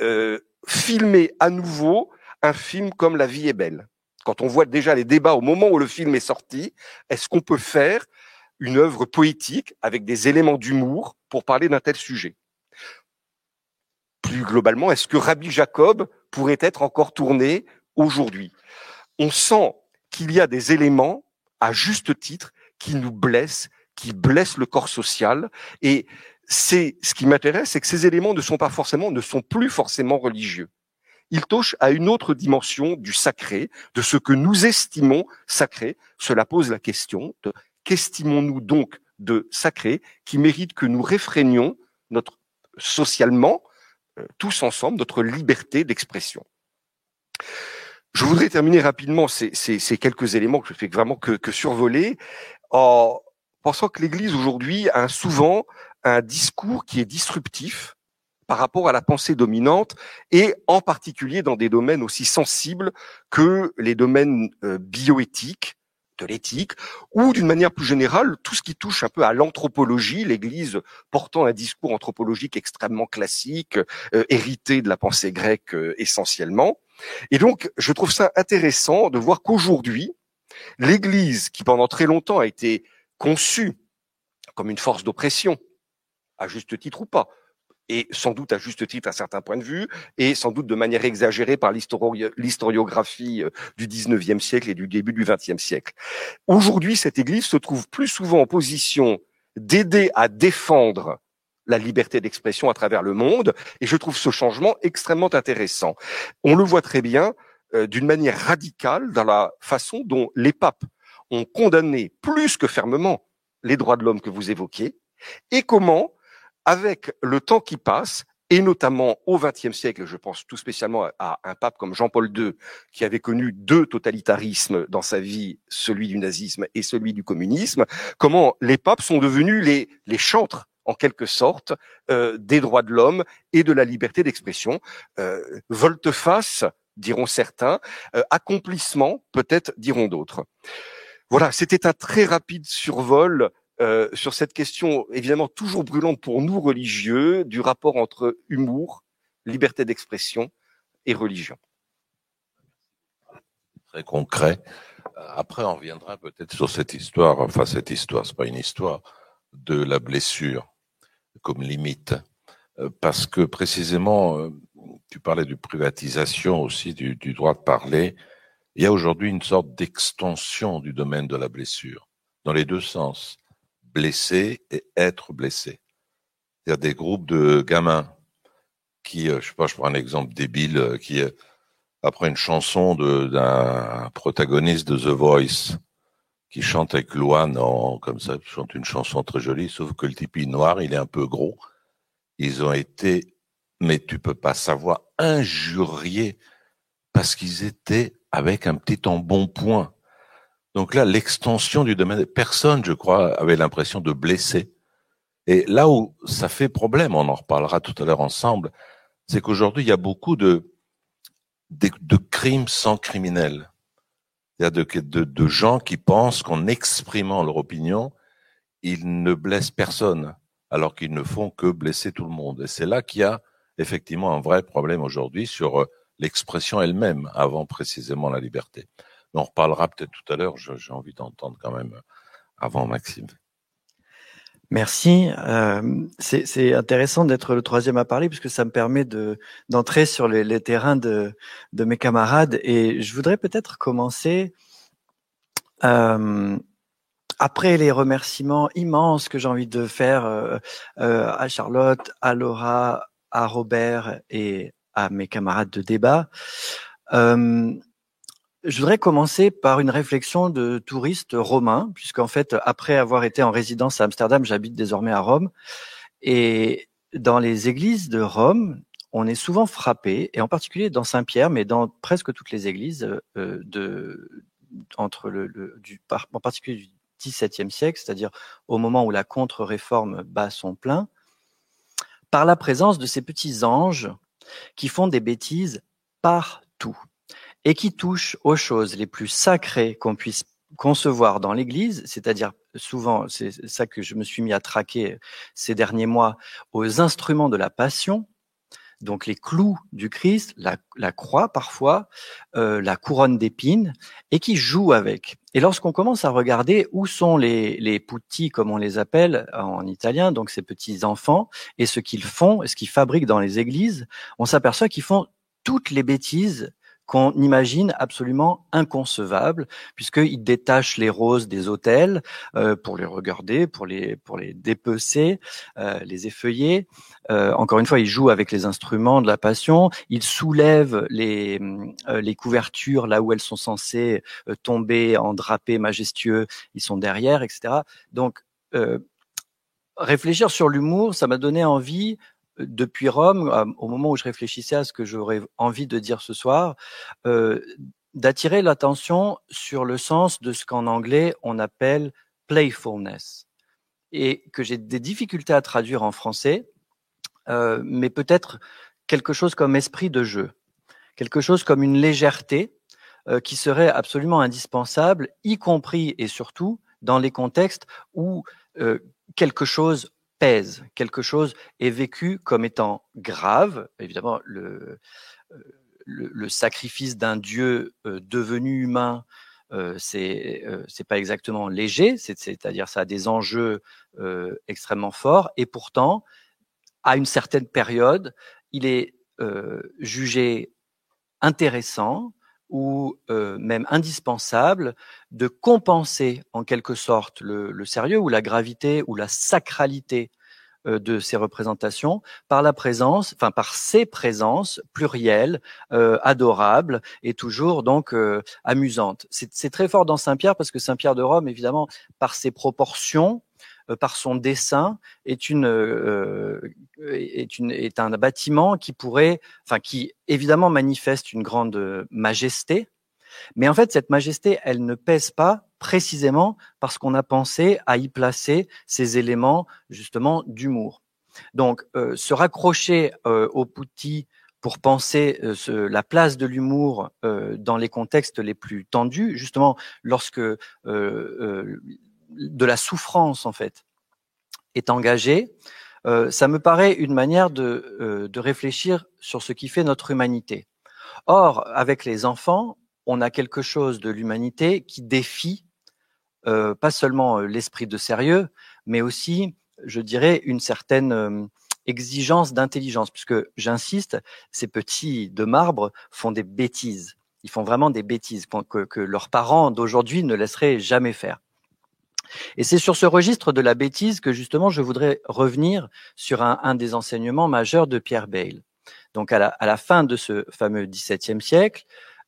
euh, filmer à nouveau un film comme La vie est belle? Quand on voit déjà les débats au moment où le film est sorti, est-ce qu'on peut faire une œuvre poétique avec des éléments d'humour pour parler d'un tel sujet? Globalement, est-ce que Rabbi Jacob pourrait être encore tourné aujourd'hui? On sent qu'il y a des éléments, à juste titre, qui nous blessent, qui blessent le corps social. Et c'est ce qui m'intéresse, c'est que ces éléments ne sont pas forcément, ne sont plus forcément religieux. Ils touchent à une autre dimension du sacré, de ce que nous estimons sacré. Cela pose la question de qu'estimons-nous donc de sacré qui mérite que nous réfrénions notre socialement tous ensemble notre liberté d'expression. Je voudrais terminer rapidement ces, quelques éléments que je fais vraiment que, que survoler en pensant que l'Église aujourd'hui a souvent un discours qui est disruptif par rapport à la pensée dominante et en particulier dans des domaines aussi sensibles que les domaines euh, bioéthiques, de l'éthique, ou d'une manière plus générale, tout ce qui touche un peu à l'anthropologie, l'Église portant un discours anthropologique extrêmement classique, euh, hérité de la pensée grecque euh, essentiellement. Et donc, je trouve ça intéressant de voir qu'aujourd'hui, l'Église, qui pendant très longtemps a été conçue comme une force d'oppression, à juste titre ou pas, et sans doute à juste titre à certains points de vue, et sans doute de manière exagérée par l'historiographie euh, du 19e siècle et du début du 20e siècle. Aujourd'hui, cette Église se trouve plus souvent en position d'aider à défendre la liberté d'expression à travers le monde, et je trouve ce changement extrêmement intéressant. On le voit très bien euh, d'une manière radicale dans la façon dont les papes ont condamné plus que fermement les droits de l'homme que vous évoquez, et comment avec le temps qui passe, et notamment au XXe siècle, je pense tout spécialement à un pape comme Jean-Paul II, qui avait connu deux totalitarismes dans sa vie, celui du nazisme et celui du communisme, comment les papes sont devenus les, les chantres en quelque sorte, des droits de l'homme et de la liberté d'expression. volte-face, diront certains, accomplissement, peut-être diront d'autres. Voilà, c'était un très rapide survol euh, sur cette question évidemment toujours brûlante pour nous religieux du rapport entre humour, liberté d'expression et religion. Très concret. Après, on reviendra peut-être sur cette histoire, enfin cette histoire, c'est pas une histoire, de la blessure comme limite. Euh, parce que précisément, euh, tu parlais de privatisation aussi du, du droit de parler. Il y a aujourd'hui une sorte d'extension du domaine de la blessure, dans les deux sens, blesser et être blessé. Il y a des groupes de gamins qui, euh, je sais pas, je prends un exemple débile, euh, qui, euh, après une chanson d'un protagoniste de The Voice, qui chante avec Luan comme ça, chante une chanson très jolie, sauf que le type noir, il est un peu gros. Ils ont été, mais tu peux pas savoir, injuriés parce qu'ils étaient avec un petit embonpoint. Donc là, l'extension du domaine, personne, je crois, avait l'impression de blesser. Et là où ça fait problème, on en reparlera tout à l'heure ensemble, c'est qu'aujourd'hui, il y a beaucoup de, crimes sans criminels. Il y a de gens qui pensent qu'en exprimant leur opinion, ils ne blessent personne, alors qu'ils ne font que blesser tout le monde. Et c'est là qu'il y a effectivement un vrai problème aujourd'hui sur euh, l'expression elle-même avant précisément la liberté. On reparlera peut-être tout à l'heure, j'ai envie d'entendre quand même avant Maxime. Merci. Euh, c'est intéressant d'être le troisième à parler puisque ça me permet de d'entrer sur les, terrains de, de, mes camarades et je voudrais peut-être commencer euh, après les remerciements immenses que j'ai envie de faire euh, à Charlotte, à Laura, à Robert et à mes camarades de débat. Je voudrais commencer par une réflexion de touriste romain, puisqu'en fait, après avoir été en résidence à Amsterdam, j'habite désormais à Rome. Et dans les églises de Rome, on est souvent frappé, et en particulier dans Saint-Pierre, mais dans presque toutes les églises euh, de entre le, le du, en particulier du XVIIe siècle, c'est-à-dire au moment où la contre-réforme bat son plein, par la présence de ces petits anges qui font des bêtises partout et qui touchent aux choses les plus sacrées qu'on puisse concevoir dans l'Église, c'est-à-dire souvent, c'est ça que je me suis mis à traquer ces derniers mois, aux instruments de la passion, donc les clous du Christ, la, croix parfois, euh, la couronne d'épines, et qui joue avec. Et lorsqu'on commence à regarder où sont les, les putti, comme on les appelle en italien, donc ces petits enfants, et ce qu'ils font, ce qu'ils fabriquent dans les églises, on s'aperçoit qu'ils font toutes les bêtises qu'on imagine absolument inconcevable, puisqu'il détache les roses des autels euh, pour les regarder, pour les pour les dépecer, euh, les effeuiller. Euh, encore une fois, il joue avec les instruments de la passion. Il soulève les euh, les couvertures là où elles sont censées euh, tomber en drapé majestueux. Ils sont derrière, etc. Donc réfléchir sur l'humour, ça m'a donné envie depuis Rome, au moment où je réfléchissais à ce que j'aurais envie de dire ce soir, euh, d'attirer l'attention sur le sens de ce qu'en anglais on appelle playfulness et que j'ai des difficultés à traduire en français, euh, mais peut-être quelque chose comme esprit de jeu, quelque chose comme une légèreté euh, qui serait absolument indispensable, y compris et surtout dans les contextes où quelque chose pèse, quelque chose est vécu comme étant grave. Évidemment, le, euh, le, sacrifice d'un Dieu euh, devenu humain, euh, c'est c'est pas exactement léger, c'est-à-dire ça a des enjeux extrêmement forts, et pourtant, à une certaine période, il est jugé intéressant ou même indispensable de compenser en quelque sorte le, le, sérieux ou la gravité ou la sacralité de ces représentations par la présence, enfin par ces présences plurielles, adorables et toujours donc amusantes. C'est très fort dans Saint-Pierre parce que Saint-Pierre de Rome, évidemment, par ses proportions, par son dessin, est une, est une est un bâtiment qui pourrait, enfin qui évidemment manifeste une grande majesté, mais en fait cette majesté, elle ne pèse pas précisément parce qu'on a pensé à y placer ces éléments justement d'humour. Donc, euh, se raccrocher euh, au Pouti pour penser euh, la place de l'humour dans les contextes les plus tendus, justement lorsque de la souffrance en fait est engagée, ça me paraît une manière de, de réfléchir sur ce qui fait notre humanité. Or, avec les enfants, on a quelque chose de l'humanité qui défie pas seulement l'esprit de sérieux, mais aussi je dirais, une certaine euh, exigence d'intelligence, puisque j'insiste, ces petits de marbre font des bêtises. Ils font vraiment des bêtises que leurs parents d'aujourd'hui ne laisseraient jamais faire. Et c'est sur ce registre de la bêtise que justement je voudrais revenir sur un, des enseignements majeurs de Pierre Bayle. Donc à la, fin de ce fameux XVIIe siècle,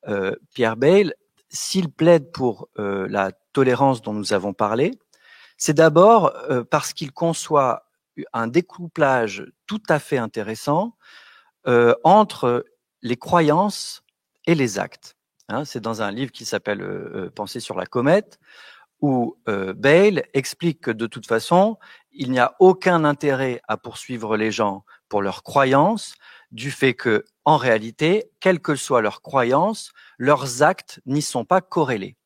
euh, Pierre Bayle, s'il plaide pour euh, la tolérance dont nous avons parlé, c'est d'abord euh, parce qu'il conçoit un découplage tout à fait intéressant entre les croyances et les actes. Hein, c'est dans un livre qui s'appelle Penser sur la comète, où Bale explique que de toute façon, il n'y a aucun intérêt à poursuivre les gens pour leurs croyances, du fait que, en réalité, quelles que soient leurs croyances, leurs actes n'y sont pas corrélés.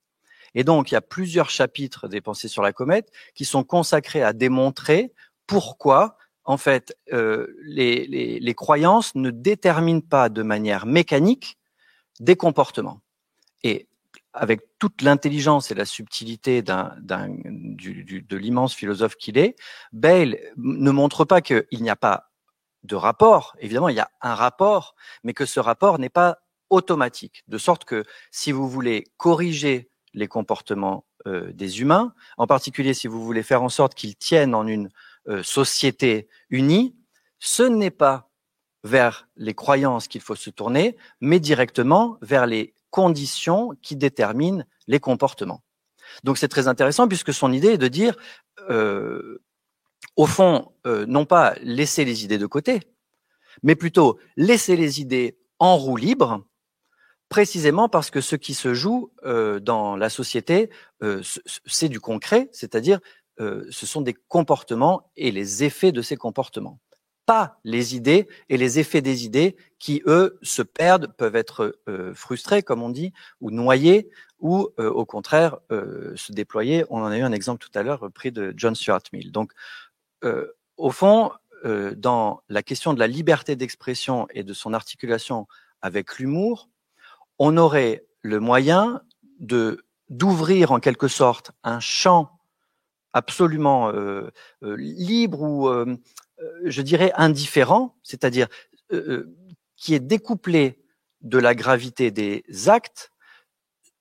Et donc, il y a plusieurs chapitres des Pensées sur la comète qui sont consacrés à démontrer pourquoi, en fait, euh, les, les, les, croyances ne déterminent pas de manière mécanique des comportements. Et avec toute l'intelligence et la subtilité d'un, du, de l'immense philosophe qu'il est, Bale ne montre pas qu'il n'y a pas de rapport. Évidemment, il y a un rapport, mais que ce rapport n'est pas automatique. De sorte que si vous voulez corriger les comportements euh, des humains, en particulier si vous voulez faire en sorte qu'ils tiennent en une euh, société unie, ce n'est pas vers les croyances qu'il faut se tourner, mais directement vers les conditions qui déterminent les comportements. Donc c'est très intéressant puisque son idée est de dire, euh, au fond, non pas laisser les idées de côté, mais plutôt laisser les idées en roue libre précisément parce que ce qui se joue euh, dans la société, euh, c'est du concret, c'est-à-dire euh, ce sont des comportements et les effets de ces comportements, pas les idées et les effets des idées qui, eux, se perdent, peuvent être frustrés, comme on dit, ou noyés, ou au contraire se déployer. On en a eu un exemple tout à l'heure pris de John Stuart Mill. Donc, au fond, dans la question de la liberté d'expression et de son articulation avec l'humour, on aurait le moyen de d'ouvrir en quelque sorte un champ absolument euh, euh, libre ou euh, je dirais indifférent, c'est-à-dire qui est découplé de la gravité des actes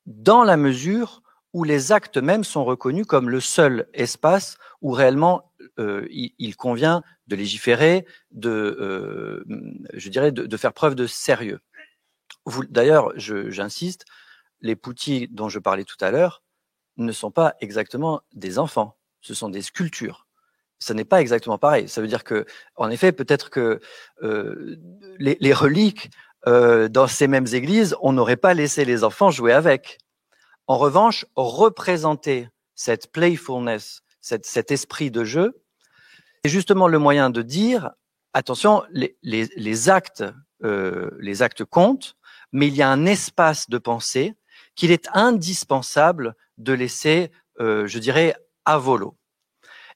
dans la mesure où les actes mêmes sont reconnus comme le seul espace où réellement il, convient de légiférer, de, je dirais, de, faire preuve de sérieux. D'ailleurs, j'insiste, les poutis dont je parlais tout à l'heure ne sont pas exactement des enfants, ce sont des sculptures. Ce n'est pas exactement pareil. Ça veut dire que, en effet, peut-être que euh, les, reliques euh, dans ces mêmes églises, on n'aurait pas laissé les enfants jouer avec. En revanche, représenter cette playfulness, cet esprit de jeu, c'est justement le moyen de dire attention, les, actes, euh, les actes comptent, mais il y a un espace de pensée qu'il est indispensable de laisser, euh, je dirais, à volo.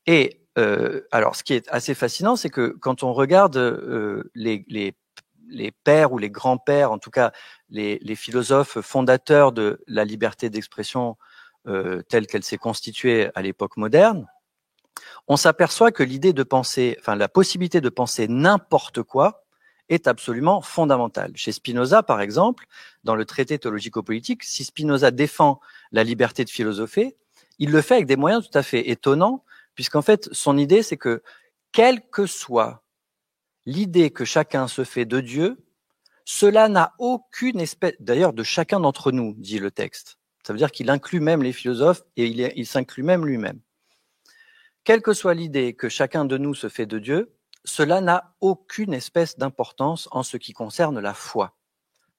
Et euh, alors, ce qui est assez fascinant, c'est que quand on regarde euh, les, les, les, pères ou les grands-pères, en tout cas les, les, philosophes fondateurs de la liberté d'expression euh, telle qu'elle s'est constituée à l'époque moderne, on s'aperçoit que l'idée de penser, enfin la possibilité de penser n'importe quoi, est absolument fondamental. Chez Spinoza, par exemple, dans le traité théologico-politique, si Spinoza défend la liberté de philosopher, il le fait avec des moyens tout à fait étonnants, puisqu'en fait, son idée, c'est que quelle que soit l'idée que chacun se fait de Dieu, cela n'a aucune espèce, d'ailleurs de chacun d'entre nous, dit le texte. Ça veut dire qu'il inclut même les philosophes et il, s'inclut même lui-même. Quelle que soit l'idée que chacun de nous se fait de Dieu, cela n'a aucune espèce d'importance en ce qui concerne la foi,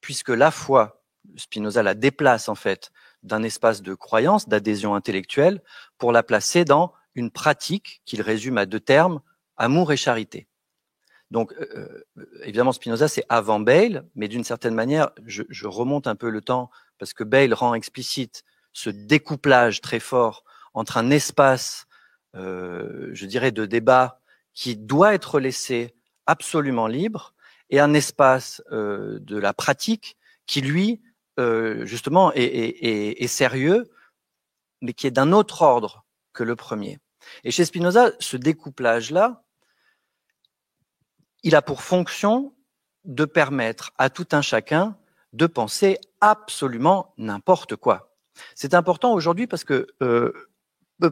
puisque la foi, Spinoza la déplace en fait d'un espace de croyance, d'adhésion intellectuelle, pour la placer dans une pratique qu'il résume à deux termes, amour et charité. Donc, euh, euh, évidemment, Spinoza, c'est avant Bale, mais d'une certaine manière, je, remonte un peu le temps parce que Bale rend explicite ce découplage très fort entre un espace, euh, je dirais, de débat qui doit être laissé absolument libre et un espace de la pratique qui, lui, justement, est, sérieux, mais qui est d'un autre ordre que le premier. Et chez Spinoza, ce découplage-là, il a pour fonction de permettre à tout un chacun de penser absolument n'importe quoi. C'est important aujourd'hui parce que euh, euh,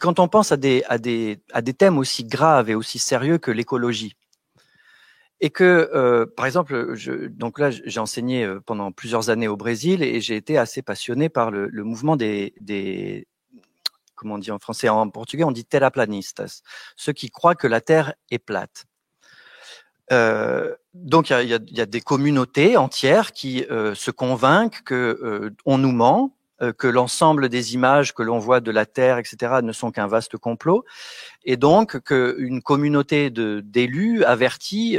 quand on pense à des, à, des, à des thèmes aussi graves et aussi sérieux que l'écologie, et que, euh, par exemple, je, donc là, j'ai enseigné euh, pendant plusieurs années au Brésil et j'ai été assez passionné par le, le mouvement des, des, comment on dit en français, en portugais, on dit terraplanistas, ceux qui croient que la Terre est plate. Euh, donc il y a, des communautés entières qui euh, se convainquent que euh, on nous ment, que l'ensemble des images que l'on voit de la Terre, etc., ne sont qu'un vaste complot, et donc qu'une communauté de d'élus avertis,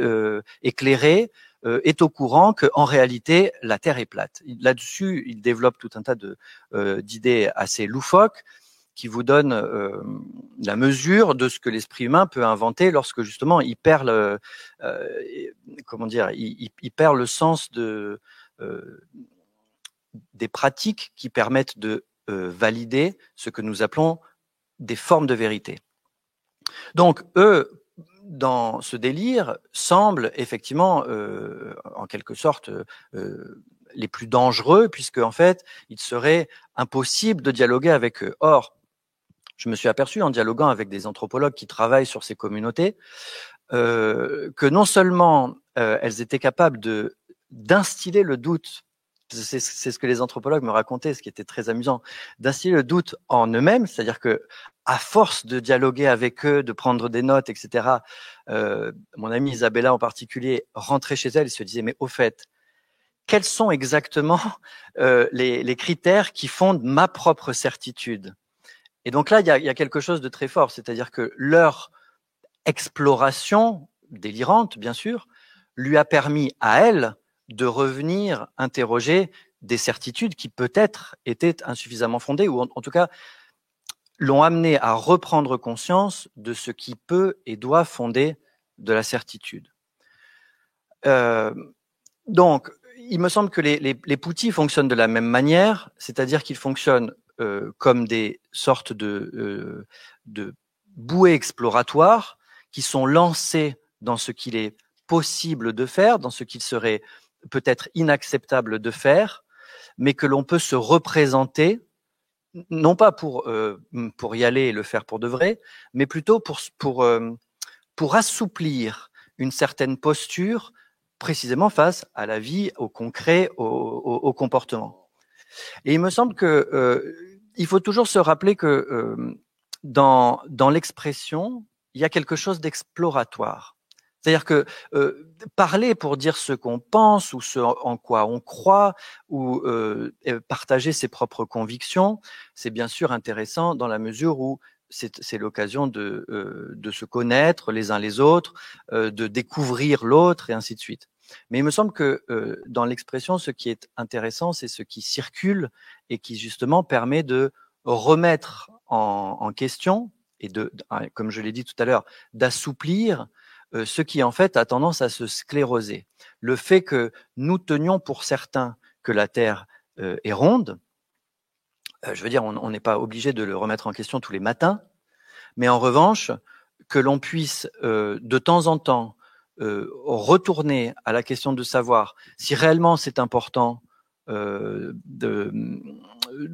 éclairés, est au courant qu'en réalité la Terre est plate. Là-dessus, il développe tout un tas de d'idées assez loufoques qui vous donne euh, la mesure de ce que l'esprit humain peut inventer lorsque justement il perd le, euh, comment dire, il, perd le sens de euh, des pratiques qui permettent de euh, valider ce que nous appelons des formes de vérité. Donc eux, dans ce délire, semblent effectivement, euh, en quelque sorte, les plus dangereux, puisque en fait, il serait impossible de dialoguer avec eux. Or, je me suis aperçu en dialoguant avec des anthropologues qui travaillent sur ces communautés euh, que non seulement euh, elles étaient capables de d'instiller le doute, c'est ce que les anthropologues me racontaient, ce qui était très amusant, d'instiller le doute en eux-mêmes, c'est-à-dire que à force de dialoguer avec eux, de prendre des notes, etc. Euh, mon amie Isabella en particulier rentrait chez elle et se disait mais au fait quels sont exactement les critères qui fondent ma propre certitude? Et donc là, il y a, quelque chose de très fort, c'est-à-dire que leur exploration délirante, bien sûr, lui a permis à elle de revenir interroger des certitudes qui peut-être étaient insuffisamment fondées, ou en, tout cas l'ont amené à reprendre conscience de ce qui peut et doit fonder de la certitude. Euh, donc, il me semble que les, les, les poutis fonctionnent de la même manière, c'est-à-dire qu'ils fonctionnent comme des sortes de, euh, de bouées exploratoires qui sont lancées dans ce qu'il est possible de faire, dans ce qu'il serait peut-être inacceptable de faire, mais que l'on peut se représenter, non pas pour, euh, pour y aller et le faire pour de vrai, mais plutôt pour, pour, pour assouplir une certaine posture précisément face à la vie, au concret, au, au, au comportement. Et il me semble que euh, il faut toujours se rappeler que euh, dans, dans l'expression, il y a quelque chose d'exploratoire. C'est-à-dire que euh, parler pour dire ce qu'on pense ou ce en quoi on croit ou euh, partager ses propres convictions, c'est bien sûr intéressant dans la mesure où c'est l'occasion de, de se connaître les uns les autres, de découvrir l'autre et ainsi de suite. Mais il me semble que euh, dans l'expression, ce qui est intéressant, c'est ce qui circule et qui justement permet de remettre en, question et de, ah, comme je l'ai dit tout à l'heure, d'assouplir euh, ce qui en fait a tendance à se scléroser. Le fait que nous tenions pour certains que la Terre euh, est ronde, je veux dire, on n'est pas obligé de le remettre en question tous les matins, mais en revanche, que l'on puisse de temps en temps euh, retourner à la question de savoir si réellement c'est important euh, de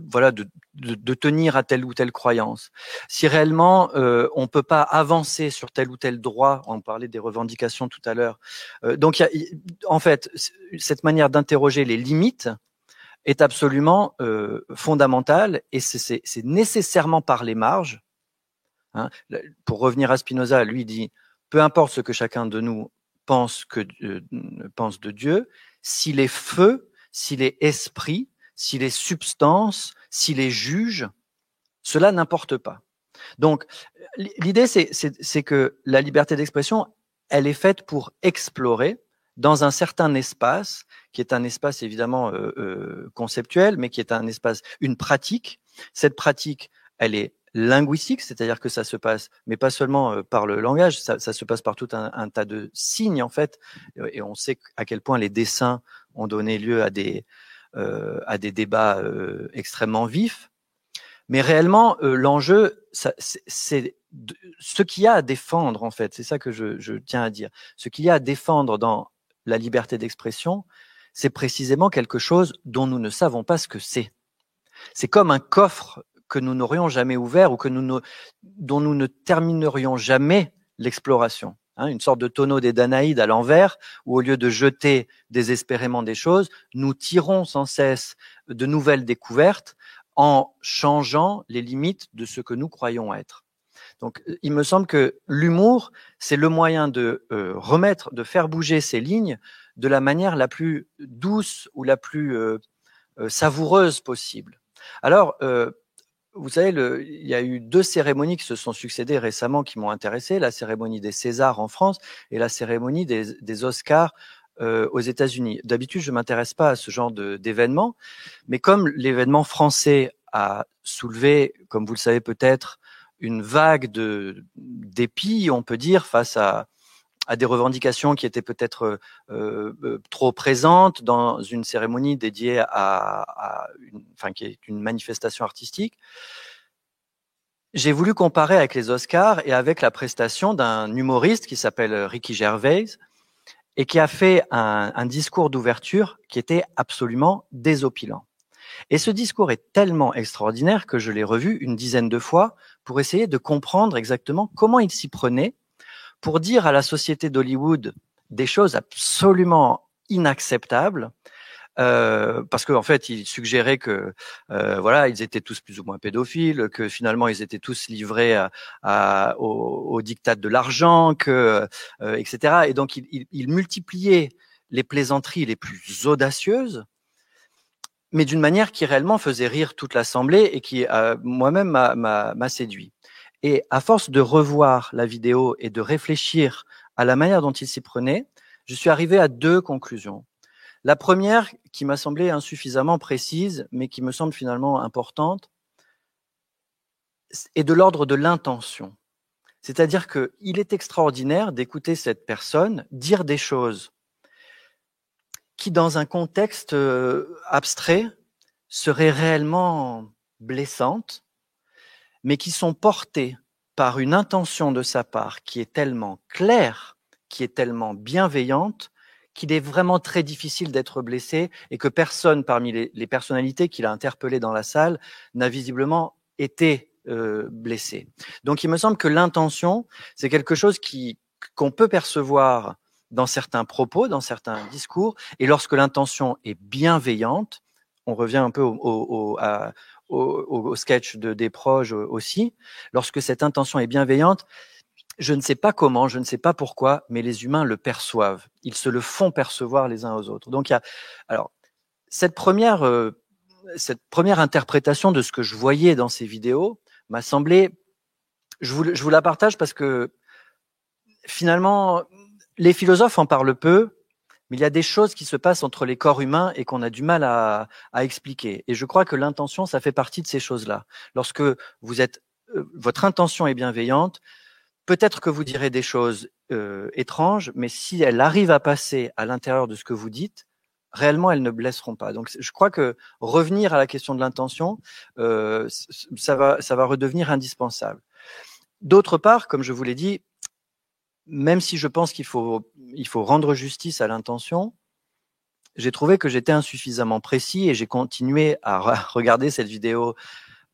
voilà de, de, de, tenir à telle ou telle croyance. Si réellement euh, on peut pas avancer sur tel ou tel droit, on parlait des revendications tout à l'heure. Euh, donc y a, en fait cette manière d'interroger les limites est absolument euh, fondamentale et c'est nécessairement par les marges. Hein. Pour revenir à Spinoza, lui dit peu importe ce que chacun de nous pense, que, euh, pense de Dieu, s'il est feu, s'il est esprit, s'il est substance, s'il est juge, cela n'importe pas. Donc, l'idée, c'est que la liberté d'expression, elle est faite pour explorer dans un certain espace, qui est un espace évidemment euh, euh, conceptuel, mais qui est un espace, une pratique. Cette pratique, elle est linguistique, c'est-à-dire que ça se passe, mais pas seulement euh, par le langage, ça, se passe par tout un, tas de signes en fait, et on sait à quel point les dessins ont donné lieu à des euh, à des débats euh, extrêmement vifs. Mais réellement, l'enjeu, c'est ce qu'il y a à défendre en fait. C'est ça que je, je tiens à dire. Ce qu'il y a à défendre dans la liberté d'expression, c'est précisément quelque chose dont nous ne savons pas ce que c'est. C'est comme un coffre que nous n'aurions jamais ouvert ou que nous ne, dont nous ne terminerions jamais l'exploration. Hein, une sorte de tonneau des Danaïdes à l'envers, où au lieu de jeter désespérément des choses, nous tirons sans cesse de nouvelles découvertes en changeant les limites de ce que nous croyons être. Donc, il me semble que l'humour, c'est le moyen de euh, remettre, de faire bouger ces lignes de la manière la plus douce ou la plus euh, euh, savoureuse possible. Alors, vous savez, le, il y a eu deux cérémonies qui se sont succédées récemment qui m'ont intéressé, la cérémonie des Césars en France et la cérémonie des, des Oscars aux États-Unis. D'habitude, je m'intéresse pas à ce genre d'événements, mais comme l'événement français a soulevé, comme vous le savez peut-être, une vague de dépit, on peut dire, face à, à des revendications qui étaient peut-être euh, euh, trop présentes dans une cérémonie dédiée à, à une, enfin qui est une manifestation artistique. J'ai voulu comparer avec les Oscars et avec la prestation d'un humoriste qui s'appelle Ricky Gervais et qui a fait un, un discours d'ouverture qui était absolument désopilant. Et ce discours est tellement extraordinaire que je l'ai revu une dizaine de fois pour essayer de comprendre exactement comment il s'y prenait pour dire à la société d'Hollywood des choses absolument inacceptables. Euh, parce qu'en en fait, il suggérait que euh, voilà, ils étaient tous plus ou moins pédophiles, que finalement ils étaient tous livrés au, au diktat de l'argent, euh, etc. Et donc il, il, il, multipliait les plaisanteries les plus audacieuses mais d'une manière qui réellement faisait rire toute l'assemblée et qui euh, moi-même m'a séduit. Et à force de revoir la vidéo et de réfléchir à la manière dont il s'y prenait, je suis arrivé à deux conclusions. La première, qui m'a semblé insuffisamment précise, mais qui me semble finalement importante, est de l'ordre de l'intention. C'est-à-dire qu'il est extraordinaire d'écouter cette personne dire des choses qui, dans un contexte euh, abstrait, seraient réellement blessantes, mais qui sont portées par une intention de sa part qui est tellement claire, qui est tellement bienveillante, qu'il est vraiment très difficile d'être blessé et que personne parmi les, personnalités qu'il a interpellées dans la salle n'a visiblement été euh, blessé. Donc il me semble que l'intention, c'est quelque chose qu'on peut percevoir dans certains propos, dans certains discours, et lorsque l'intention est bienveillante, on revient un peu au, au, au, sketch de des proches aussi, lorsque cette intention est bienveillante, je ne sais pas comment, je ne sais pas pourquoi, mais les humains le perçoivent. Ils se le font percevoir les uns aux autres. Donc il y a, alors cette première, euh, cette première interprétation de ce que je voyais dans ces vidéos m'a semblé, je vous, je vous la partage parce que finalement, les philosophes en parlent peu, mais il y a des choses qui se passent entre les corps humains et qu'on a du mal à, expliquer. Et je crois que l'intention, ça fait partie de ces choses-là. Lorsque vous êtes, euh, votre intention est bienveillante, peut-être que vous direz des choses euh, étranges, mais si elles arrivent à passer à l'intérieur de ce que vous dites, réellement elles ne blesseront pas. Donc je crois que revenir à la question de l'intention, euh, ça va, ça va redevenir indispensable. D'autre part, comme je vous l'ai dit, même si je pense qu'il faut, il faut rendre justice à l'intention, j'ai trouvé que j'étais insuffisamment précis et j'ai continué à [laughs] regarder cette vidéo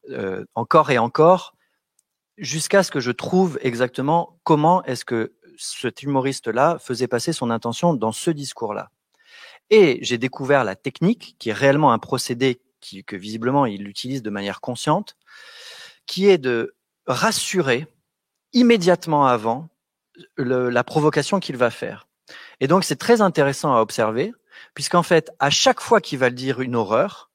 euh, encore et encore jusqu'à ce que je trouve exactement comment est-ce que cet humoriste-là faisait passer son intention dans ce discours-là. Et j'ai découvert la technique, qui est réellement un procédé qui, que visiblement il utilise de manière consciente, qui est de rassurer immédiatement avant le, la provocation qu'il va faire. Et donc c'est très intéressant à observer, puisqu'en fait, à chaque fois qu'il va dire une horreur,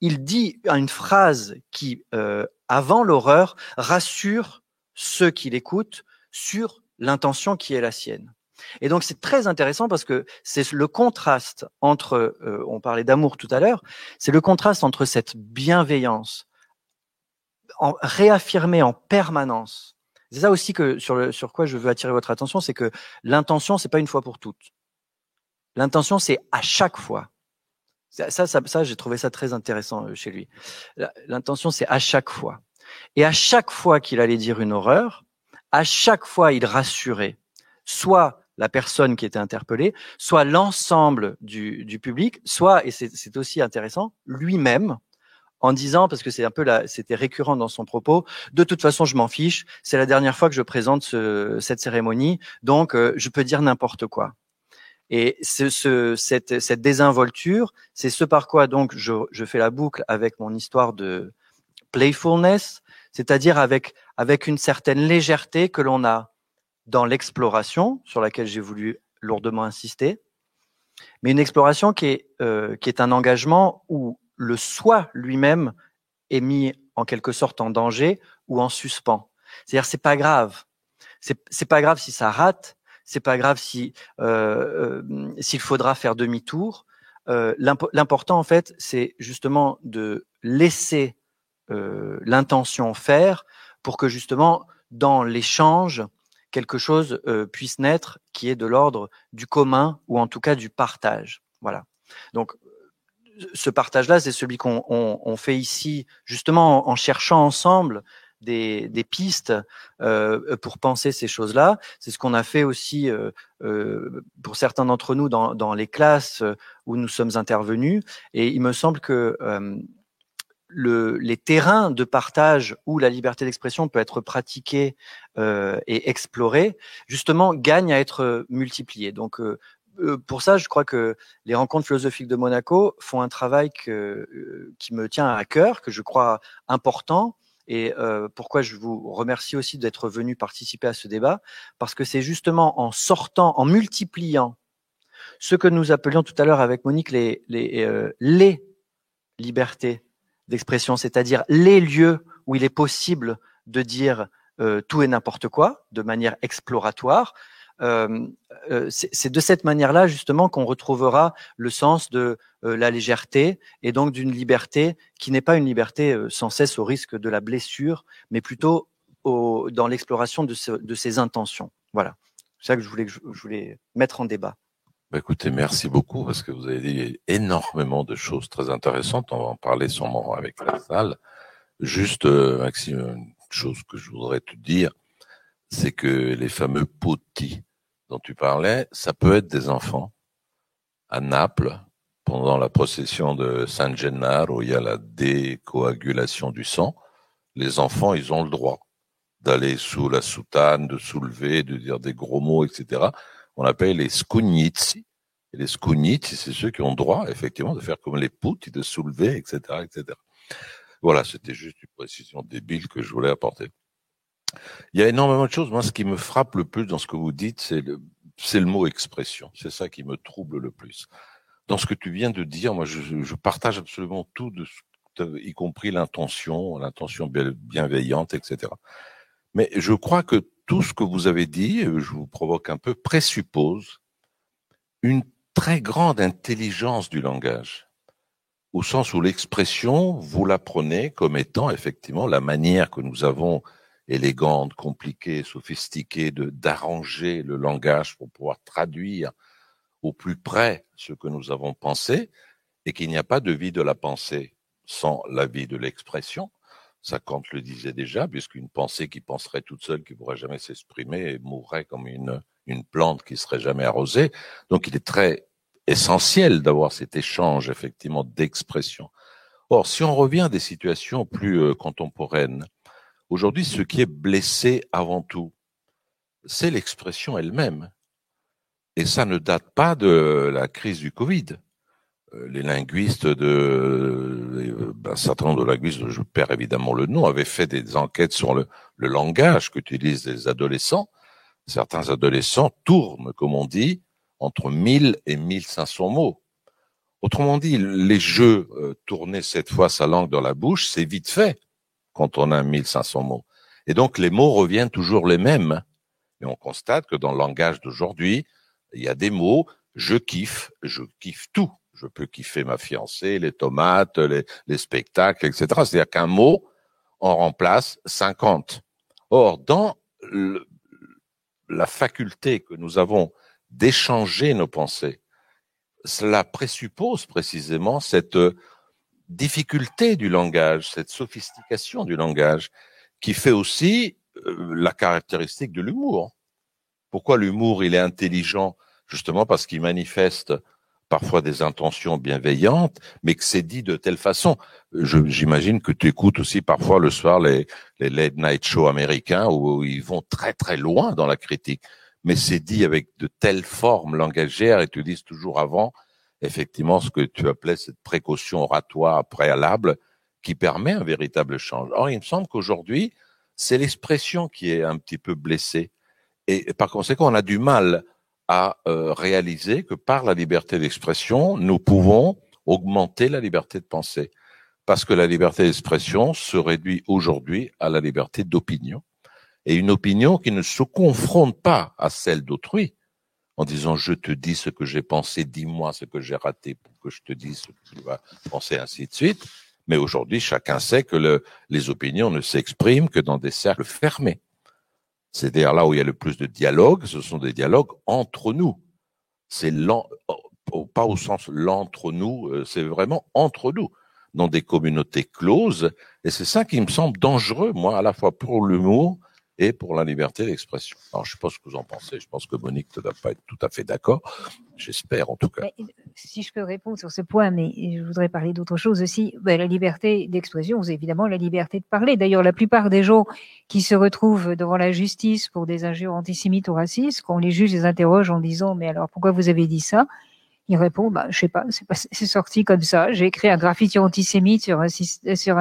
il dit une phrase qui, euh, avant l'horreur, rassure ceux qui l'écoutent sur l'intention qui est la sienne. Et donc c'est très intéressant parce que c'est le contraste entre, euh, on parlait d'amour tout à l'heure, c'est le contraste entre cette bienveillance en, réaffirmée en permanence. C'est ça aussi que sur, le, sur quoi je veux attirer votre attention, c'est que l'intention c'est pas une fois pour toutes. L'intention c'est à chaque fois. Ça, ça, ça, j'ai trouvé ça très intéressant euh, chez lui. L'intention c'est à chaque fois. Et à chaque fois qu'il allait dire une horreur, à chaque fois il rassurait soit la personne qui était interpellée, soit l'ensemble du, du, public, soit, et c'est aussi intéressant, lui-même, en disant, parce que c'est un peu là, c'était récurrent dans son propos, de toute façon, je m'en fiche, c'est la dernière fois que je présente ce, cette cérémonie, donc euh, je peux dire n'importe quoi. Et ce, ce, cette, cette, désinvolture, c'est ce par quoi donc je, je, fais la boucle avec mon histoire de playfulness, c'est-à-dire avec avec une certaine légèreté que l'on a dans l'exploration, sur laquelle j'ai voulu lourdement insister, mais une exploration qui est, euh, qui est un engagement où le soi lui-même est mis en quelque sorte en danger ou en suspens. C'est-à-dire c'est pas grave, c'est pas grave si ça rate, c'est pas grave si euh, euh, s'il faudra faire demi-tour. Euh, L'important en fait, c'est justement de laisser l'intention faire pour que justement dans l'échange quelque chose puisse naître qui est de l'ordre du commun ou en tout cas du partage. Voilà. Donc ce partage-là, c'est celui qu'on on, on fait ici, justement en, cherchant ensemble des, des pistes euh, pour penser ces choses-là. C'est ce qu'on a fait aussi euh, euh, pour certains d'entre nous dans, dans, les classes où nous sommes intervenus. Et il me semble que euh, le, les terrains de partage où la liberté d'expression peut être pratiquée euh, et explorée, justement, gagnent à être multipliés. Donc, euh, euh, pour ça, je crois que les rencontres philosophiques de Monaco font un travail que, euh, qui me tient à cœur, que je crois important. Et euh, pourquoi je vous remercie aussi d'être venu participer à ce débat, parce que c'est justement en sortant, en multipliant ce que nous appelions tout à l'heure avec Monique les, euh, libertés d'expression, c'est-à-dire les lieux où il est possible de dire euh, tout et n'importe quoi de manière exploratoire. Euh, euh, c'est de cette manière-là justement qu'on retrouvera le sens de euh, la légèreté et donc d'une liberté qui n'est pas une liberté sans cesse au risque de la blessure, mais plutôt dans l'exploration de, ce, ses intentions. Voilà, c'est ça que je voulais, mettre en débat. Bah écoutez, merci beaucoup parce que vous avez dit énormément de choses très intéressantes. On va en parler sûrement avec la salle. Juste, Maxime, une chose que je voudrais te dire, c'est que les fameux potis dont tu parlais, ça peut être des enfants. À Naples, pendant la procession de San Gennaro, où il y a la décoagulation du sang, les enfants, ils ont le droit d'aller sous la soutane, de soulever, de dire des gros mots, etc on appelle les scugnizzi. Et les scugnizzi, c'est ceux qui ont droit, effectivement, de faire comme les poutres, de soulever, etc., etc. Voilà, c'était juste une précision débile que je voulais apporter. Il y a énormément de choses. Moi, ce qui me frappe le plus dans ce que vous dites, c'est le, c'est le mot expression. C'est ça qui me trouble le plus. Dans ce que tu viens de dire, moi, je, je partage absolument tout, de ce, y compris l'intention, l'intention bienveillante, etc. Mais je crois que tout ce que vous avez dit, euh, je vous provoque un peu, présuppose une très grande intelligence du langage, au sens où l'expression, vous la prenez comme étant effectivement la manière que nous avons élégante, compliquée, sophistiquée de d'arranger le langage pour pouvoir traduire au plus près ce que nous avons pensé, et qu'il n'y a pas de vie de la pensée sans la vie de l'expression, ça, Kant le disait déjà, puisqu'une pensée qui penserait toute seule, qui pourrait jamais s'exprimer, mourrait comme une, une plante qui serait jamais arrosée. Donc, il est très essentiel d'avoir cet échange, effectivement, d'expression. Or, si on revient à des situations plus euh, contemporaines, aujourd'hui, ce qui est blessé avant tout, c'est l'expression elle-même. Et ça ne date pas de la crise du Covid. Euh, les linguistes de euh, un de linguistes, je perds évidemment le nom, avaient fait des enquêtes sur le, le langage qu'utilisent les adolescents. Certains adolescents tournent, comme on dit, entre 1000 et 1500 mots. Autrement dit, les jeux euh, tourner cette fois sa langue dans la bouche, c'est vite fait quand on a 1500 mots. Et donc les mots reviennent toujours les mêmes. Et on constate que dans le langage d'aujourd'hui, il y a des mots, je kiffe, je kiffe tout. Je peux kiffer ma fiancée, les tomates, les, les spectacles, etc. C'est-à-dire qu'un mot en remplace 50. Or, dans la faculté que nous avons d'échanger nos pensées, cela présuppose précisément cette difficulté du langage, cette sophistication du langage, qui fait aussi euh, la caractéristique de l'humour. Pourquoi l'humour, il est intelligent? Justement parce qu'il manifeste parfois des intentions bienveillantes, mais que c'est dit de telle façon. J'imagine que tu écoutes aussi parfois le soir les, les late night shows américains où ils vont très très loin dans la critique mais c'est dit avec de telles formes langagères et tu dis toujours avant, effectivement, ce que tu appelais cette précaution oratoire préalable qui permet un véritable change. Or, il me semble qu'aujourd'hui, c'est l'expression qui est un petit peu blessée. Et par conséquent, on a du mal à euh, réaliser que par la liberté d'expression, nous pouvons augmenter la liberté de penser. Parce que la liberté d'expression se réduit aujourd'hui à la liberté d'opinion et une opinion qui ne se confronte pas à celle d'autrui, en disant je te dis ce que j'ai pensé, dis-moi ce que j'ai raté pour que je te dise ce que tu vas penser, ainsi de suite. Mais aujourd'hui, chacun sait que le, les opinions ne s'expriment que dans des cercles fermés. C'est-à-dire là où il y a le plus de dialogue, ce sont des dialogues entre nous. C'est pas au sens l'entre nous, euh, c'est vraiment entre nous, dans des communautés closes. Et c'est ça qui me semble dangereux, moi, à la fois pour l'humour et pour la liberté d'expression. Alors, je sais pas ce que vous en pensez. Je pense que Monique ne doit pas être tout à fait d'accord. J'espère, en tout cas. si je peux répondre sur ce point, mais je voudrais parler d'autre chose aussi. Ben, la liberté d'expression, c'est évidemment la liberté de parler. D'ailleurs, la plupart des gens qui se retrouvent devant la justice pour des injures antisémites ou racistes, quand les juges les interrogent en disant, mais alors pourquoi vous avez dit ça? Il répond, bah, je sais pas, c'est, pas, c'est sorti comme ça. J'ai écrit un graffiti antisémite sur, un, sur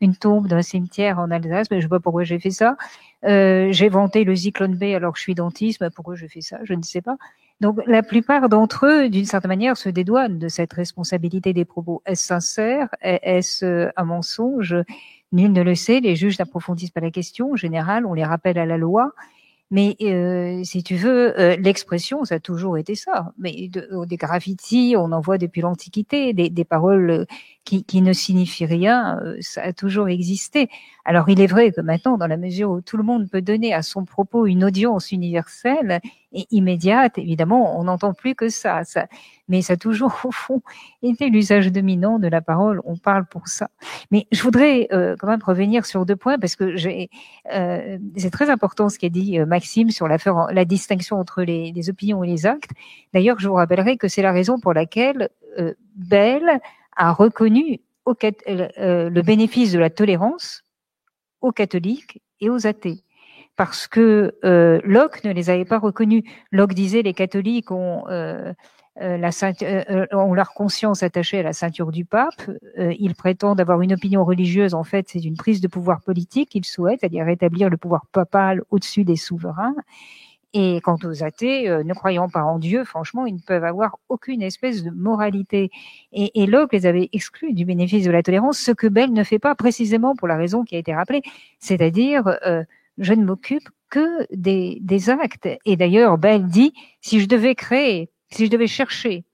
une tombe d'un cimetière en Alsace, mais je sais pas pourquoi j'ai fait ça. Euh, j'ai vanté le Zyklon B alors que je suis dentiste, mais pourquoi je fais ça Je ne sais pas. Donc la plupart d'entre eux, d'une certaine manière, se dédouanent de cette responsabilité des propos. Est-ce sincère? Est-ce euh, un mensonge? Nul ne le sait. Les juges n'approfondissent pas la question. En général, on les rappelle à la loi. Mais euh, si tu veux, euh, l'expression, ça a toujours été ça. Mais de, des graffitis, on en voit depuis l'Antiquité, des, des, paroles qui, qui, ne signifient rien, ça a toujours existé. Alors il est vrai que maintenant, dans la mesure où tout le monde peut donner à son propos une audience universelle immédiate, évidemment, on n'entend plus que ça, ça. Mais ça a toujours, [laughs] au fond, été l'usage dominant de la parole. On parle pour ça. Mais je voudrais euh, quand même revenir sur deux points parce que euh, c'est très important ce qu'a dit euh, Maxime sur la, la distinction entre les, opinions et les actes. D'ailleurs, je vous rappellerai que c'est la raison pour laquelle euh, Bell a reconnu euh, le bénéfice de la tolérance aux catholiques et aux athées. Parce que euh, Locke ne les avait pas reconnus. Locke disait les catholiques ont, euh, euh la euh, ont leur conscience attachée à la ceinture du pape. ils prétendent avoir une opinion religieuse. En fait, c'est une prise de pouvoir politique qu'ils souhaitent, c'est-à-dire rétablir le pouvoir papal au-dessus des souverains. Et quant aux athées, euh, ne croyant pas en Dieu, franchement, ils ne peuvent avoir aucune espèce de moralité. Et, et Locke les avait exclus du bénéfice de la tolérance, ce que Bell ne fait pas précisément pour la raison qui a été rappelée, c'est-à-dire euh, je ne m'occupe que des, des actes. Et d'ailleurs, Bell dit, si je devais créer, si je devais chercher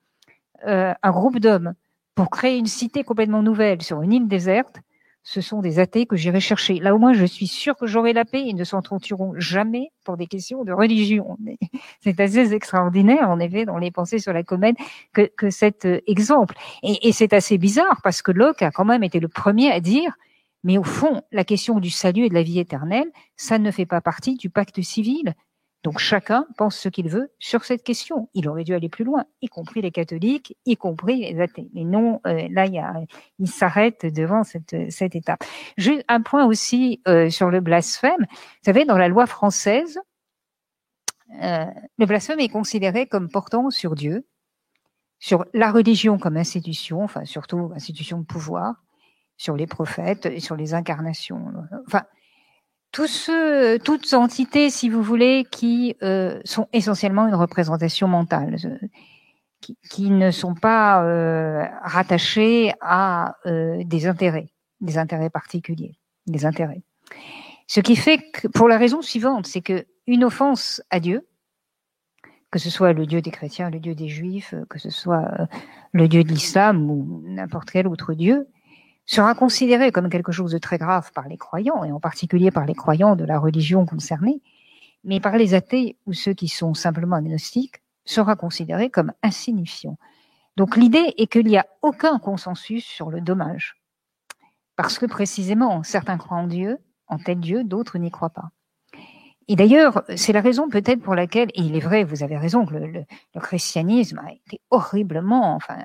euh, un groupe d'hommes pour créer une cité complètement nouvelle sur une île déserte, ce sont des athées que j'irai chercher. Là au moins, je suis sûre que j'aurai la paix. Ils ne s'entretueront jamais pour des questions de religion. [laughs] C'est assez extraordinaire, en effet, dans les pensées sur la comète, que, que cet euh, exemple. Et, et c'est assez bizarre parce que Locke a quand même été le premier à dire mais au fond, la question du salut et de la vie éternelle, ça ne fait pas partie du pacte civil. Donc chacun pense ce qu'il veut sur cette question. Il aurait dû aller plus loin, y compris les catholiques, y compris les athées. Mais non, euh, là, il, il s'arrête devant cette, cette étape. Juste un point aussi euh, sur le blasphème. Vous savez, dans la loi française, euh, le blasphème est considéré comme portant sur Dieu, sur la religion comme institution, enfin surtout institution de pouvoir, sur les prophètes et sur les incarnations. Enfin, tous ceux, toutes entités, si vous voulez, qui euh, sont essentiellement une représentation mentale. qui, ne sont pas euh, rattachés à euh, des intérêts, des intérêts particuliers, des intérêts. Ce qui fait que, pour la raison suivante, c'est que une offense à Dieu, que ce soit le Dieu des chrétiens, le Dieu des juifs, que ce soit euh, le Dieu de l'islam ou n'importe quel autre Dieu, sera considérée comme quelque chose de très grave par les croyants, et en particulier par les croyants de la religion concernée, mais par les athées ou ceux qui sont simplement agnostiques, sera considéré comme insignifiant. Donc l'idée est qu'il n'y a aucun consensus sur le dommage. Parce que précisément, certains croient en Dieu, en tel Dieu, d'autres n'y croient pas. Et d'ailleurs, c'est la raison peut-être pour laquelle, et il est vrai, vous avez raison, que le, le, christianisme a été horriblement, enfin,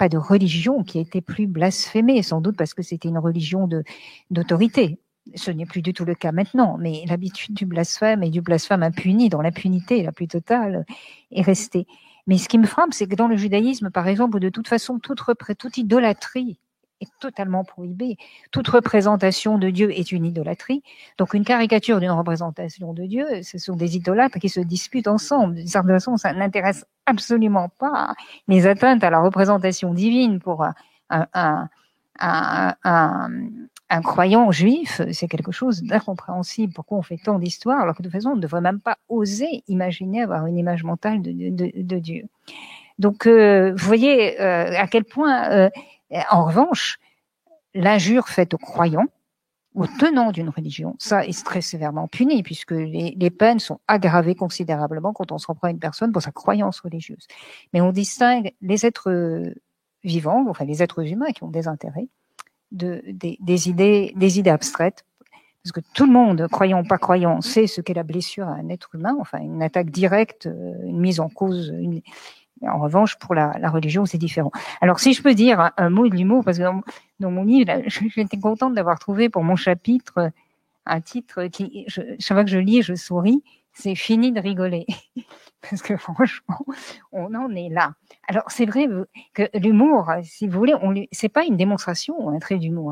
pas de religion qui a été plus blasphémée, sans doute parce que c'était une religion de d'autorité. Ce n'est plus du tout le cas maintenant, mais l'habitude du blasphème et du blasphème impuni, dans l'impunité la plus totale, est restée. Mais ce qui me frappe, c'est que dans le judaïsme, par exemple, de toute façon, toute, toute idolâtrie est totalement prohibée. Toute représentation de Dieu est une idolâtrie. Donc une caricature d'une représentation de Dieu, ce sont des idolâtres qui se disputent ensemble. D'une certaine façon, ça n'intéresse absolument pas les atteintes à la représentation divine pour un, un, un, croyant juif, c'est quelque chose d'incompréhensible. Pourquoi on fait tant d'histoires alors que de toute façon, on ne devrait même pas oser imaginer avoir une image mentale de, de, de Dieu? Donc, euh, vous voyez euh, à quel point, euh, en revanche, l'injure faite aux croyants, aux tenants d'une religion, ça est très sévèrement puni puisque les, peines sont aggravées considérablement quand on se reprend une personne pour sa croyance religieuse. Mais on distingue les êtres vivants, enfin les êtres humains qui ont des intérêts, de, des, des, idées, des idées abstraites, parce que tout le monde, croyant ou pas croyant, sait ce qu'est la blessure à un être humain, enfin une attaque directe, une mise en cause. Une... En revanche, pour la, religion, c'est différent. Alors, si je peux dire un, mot de l'humour, parce que dans, mon livre, [laughs] j'étais contente d'avoir trouvé pour mon chapitre un titre qui, je, chaque fois que je lis, je souris, c'est fini de rigoler. [laughs] Parce que franchement, on en est là. Alors, c'est vrai que l'humour, si vous voulez, on c'est pas une démonstration, un trait d'humour.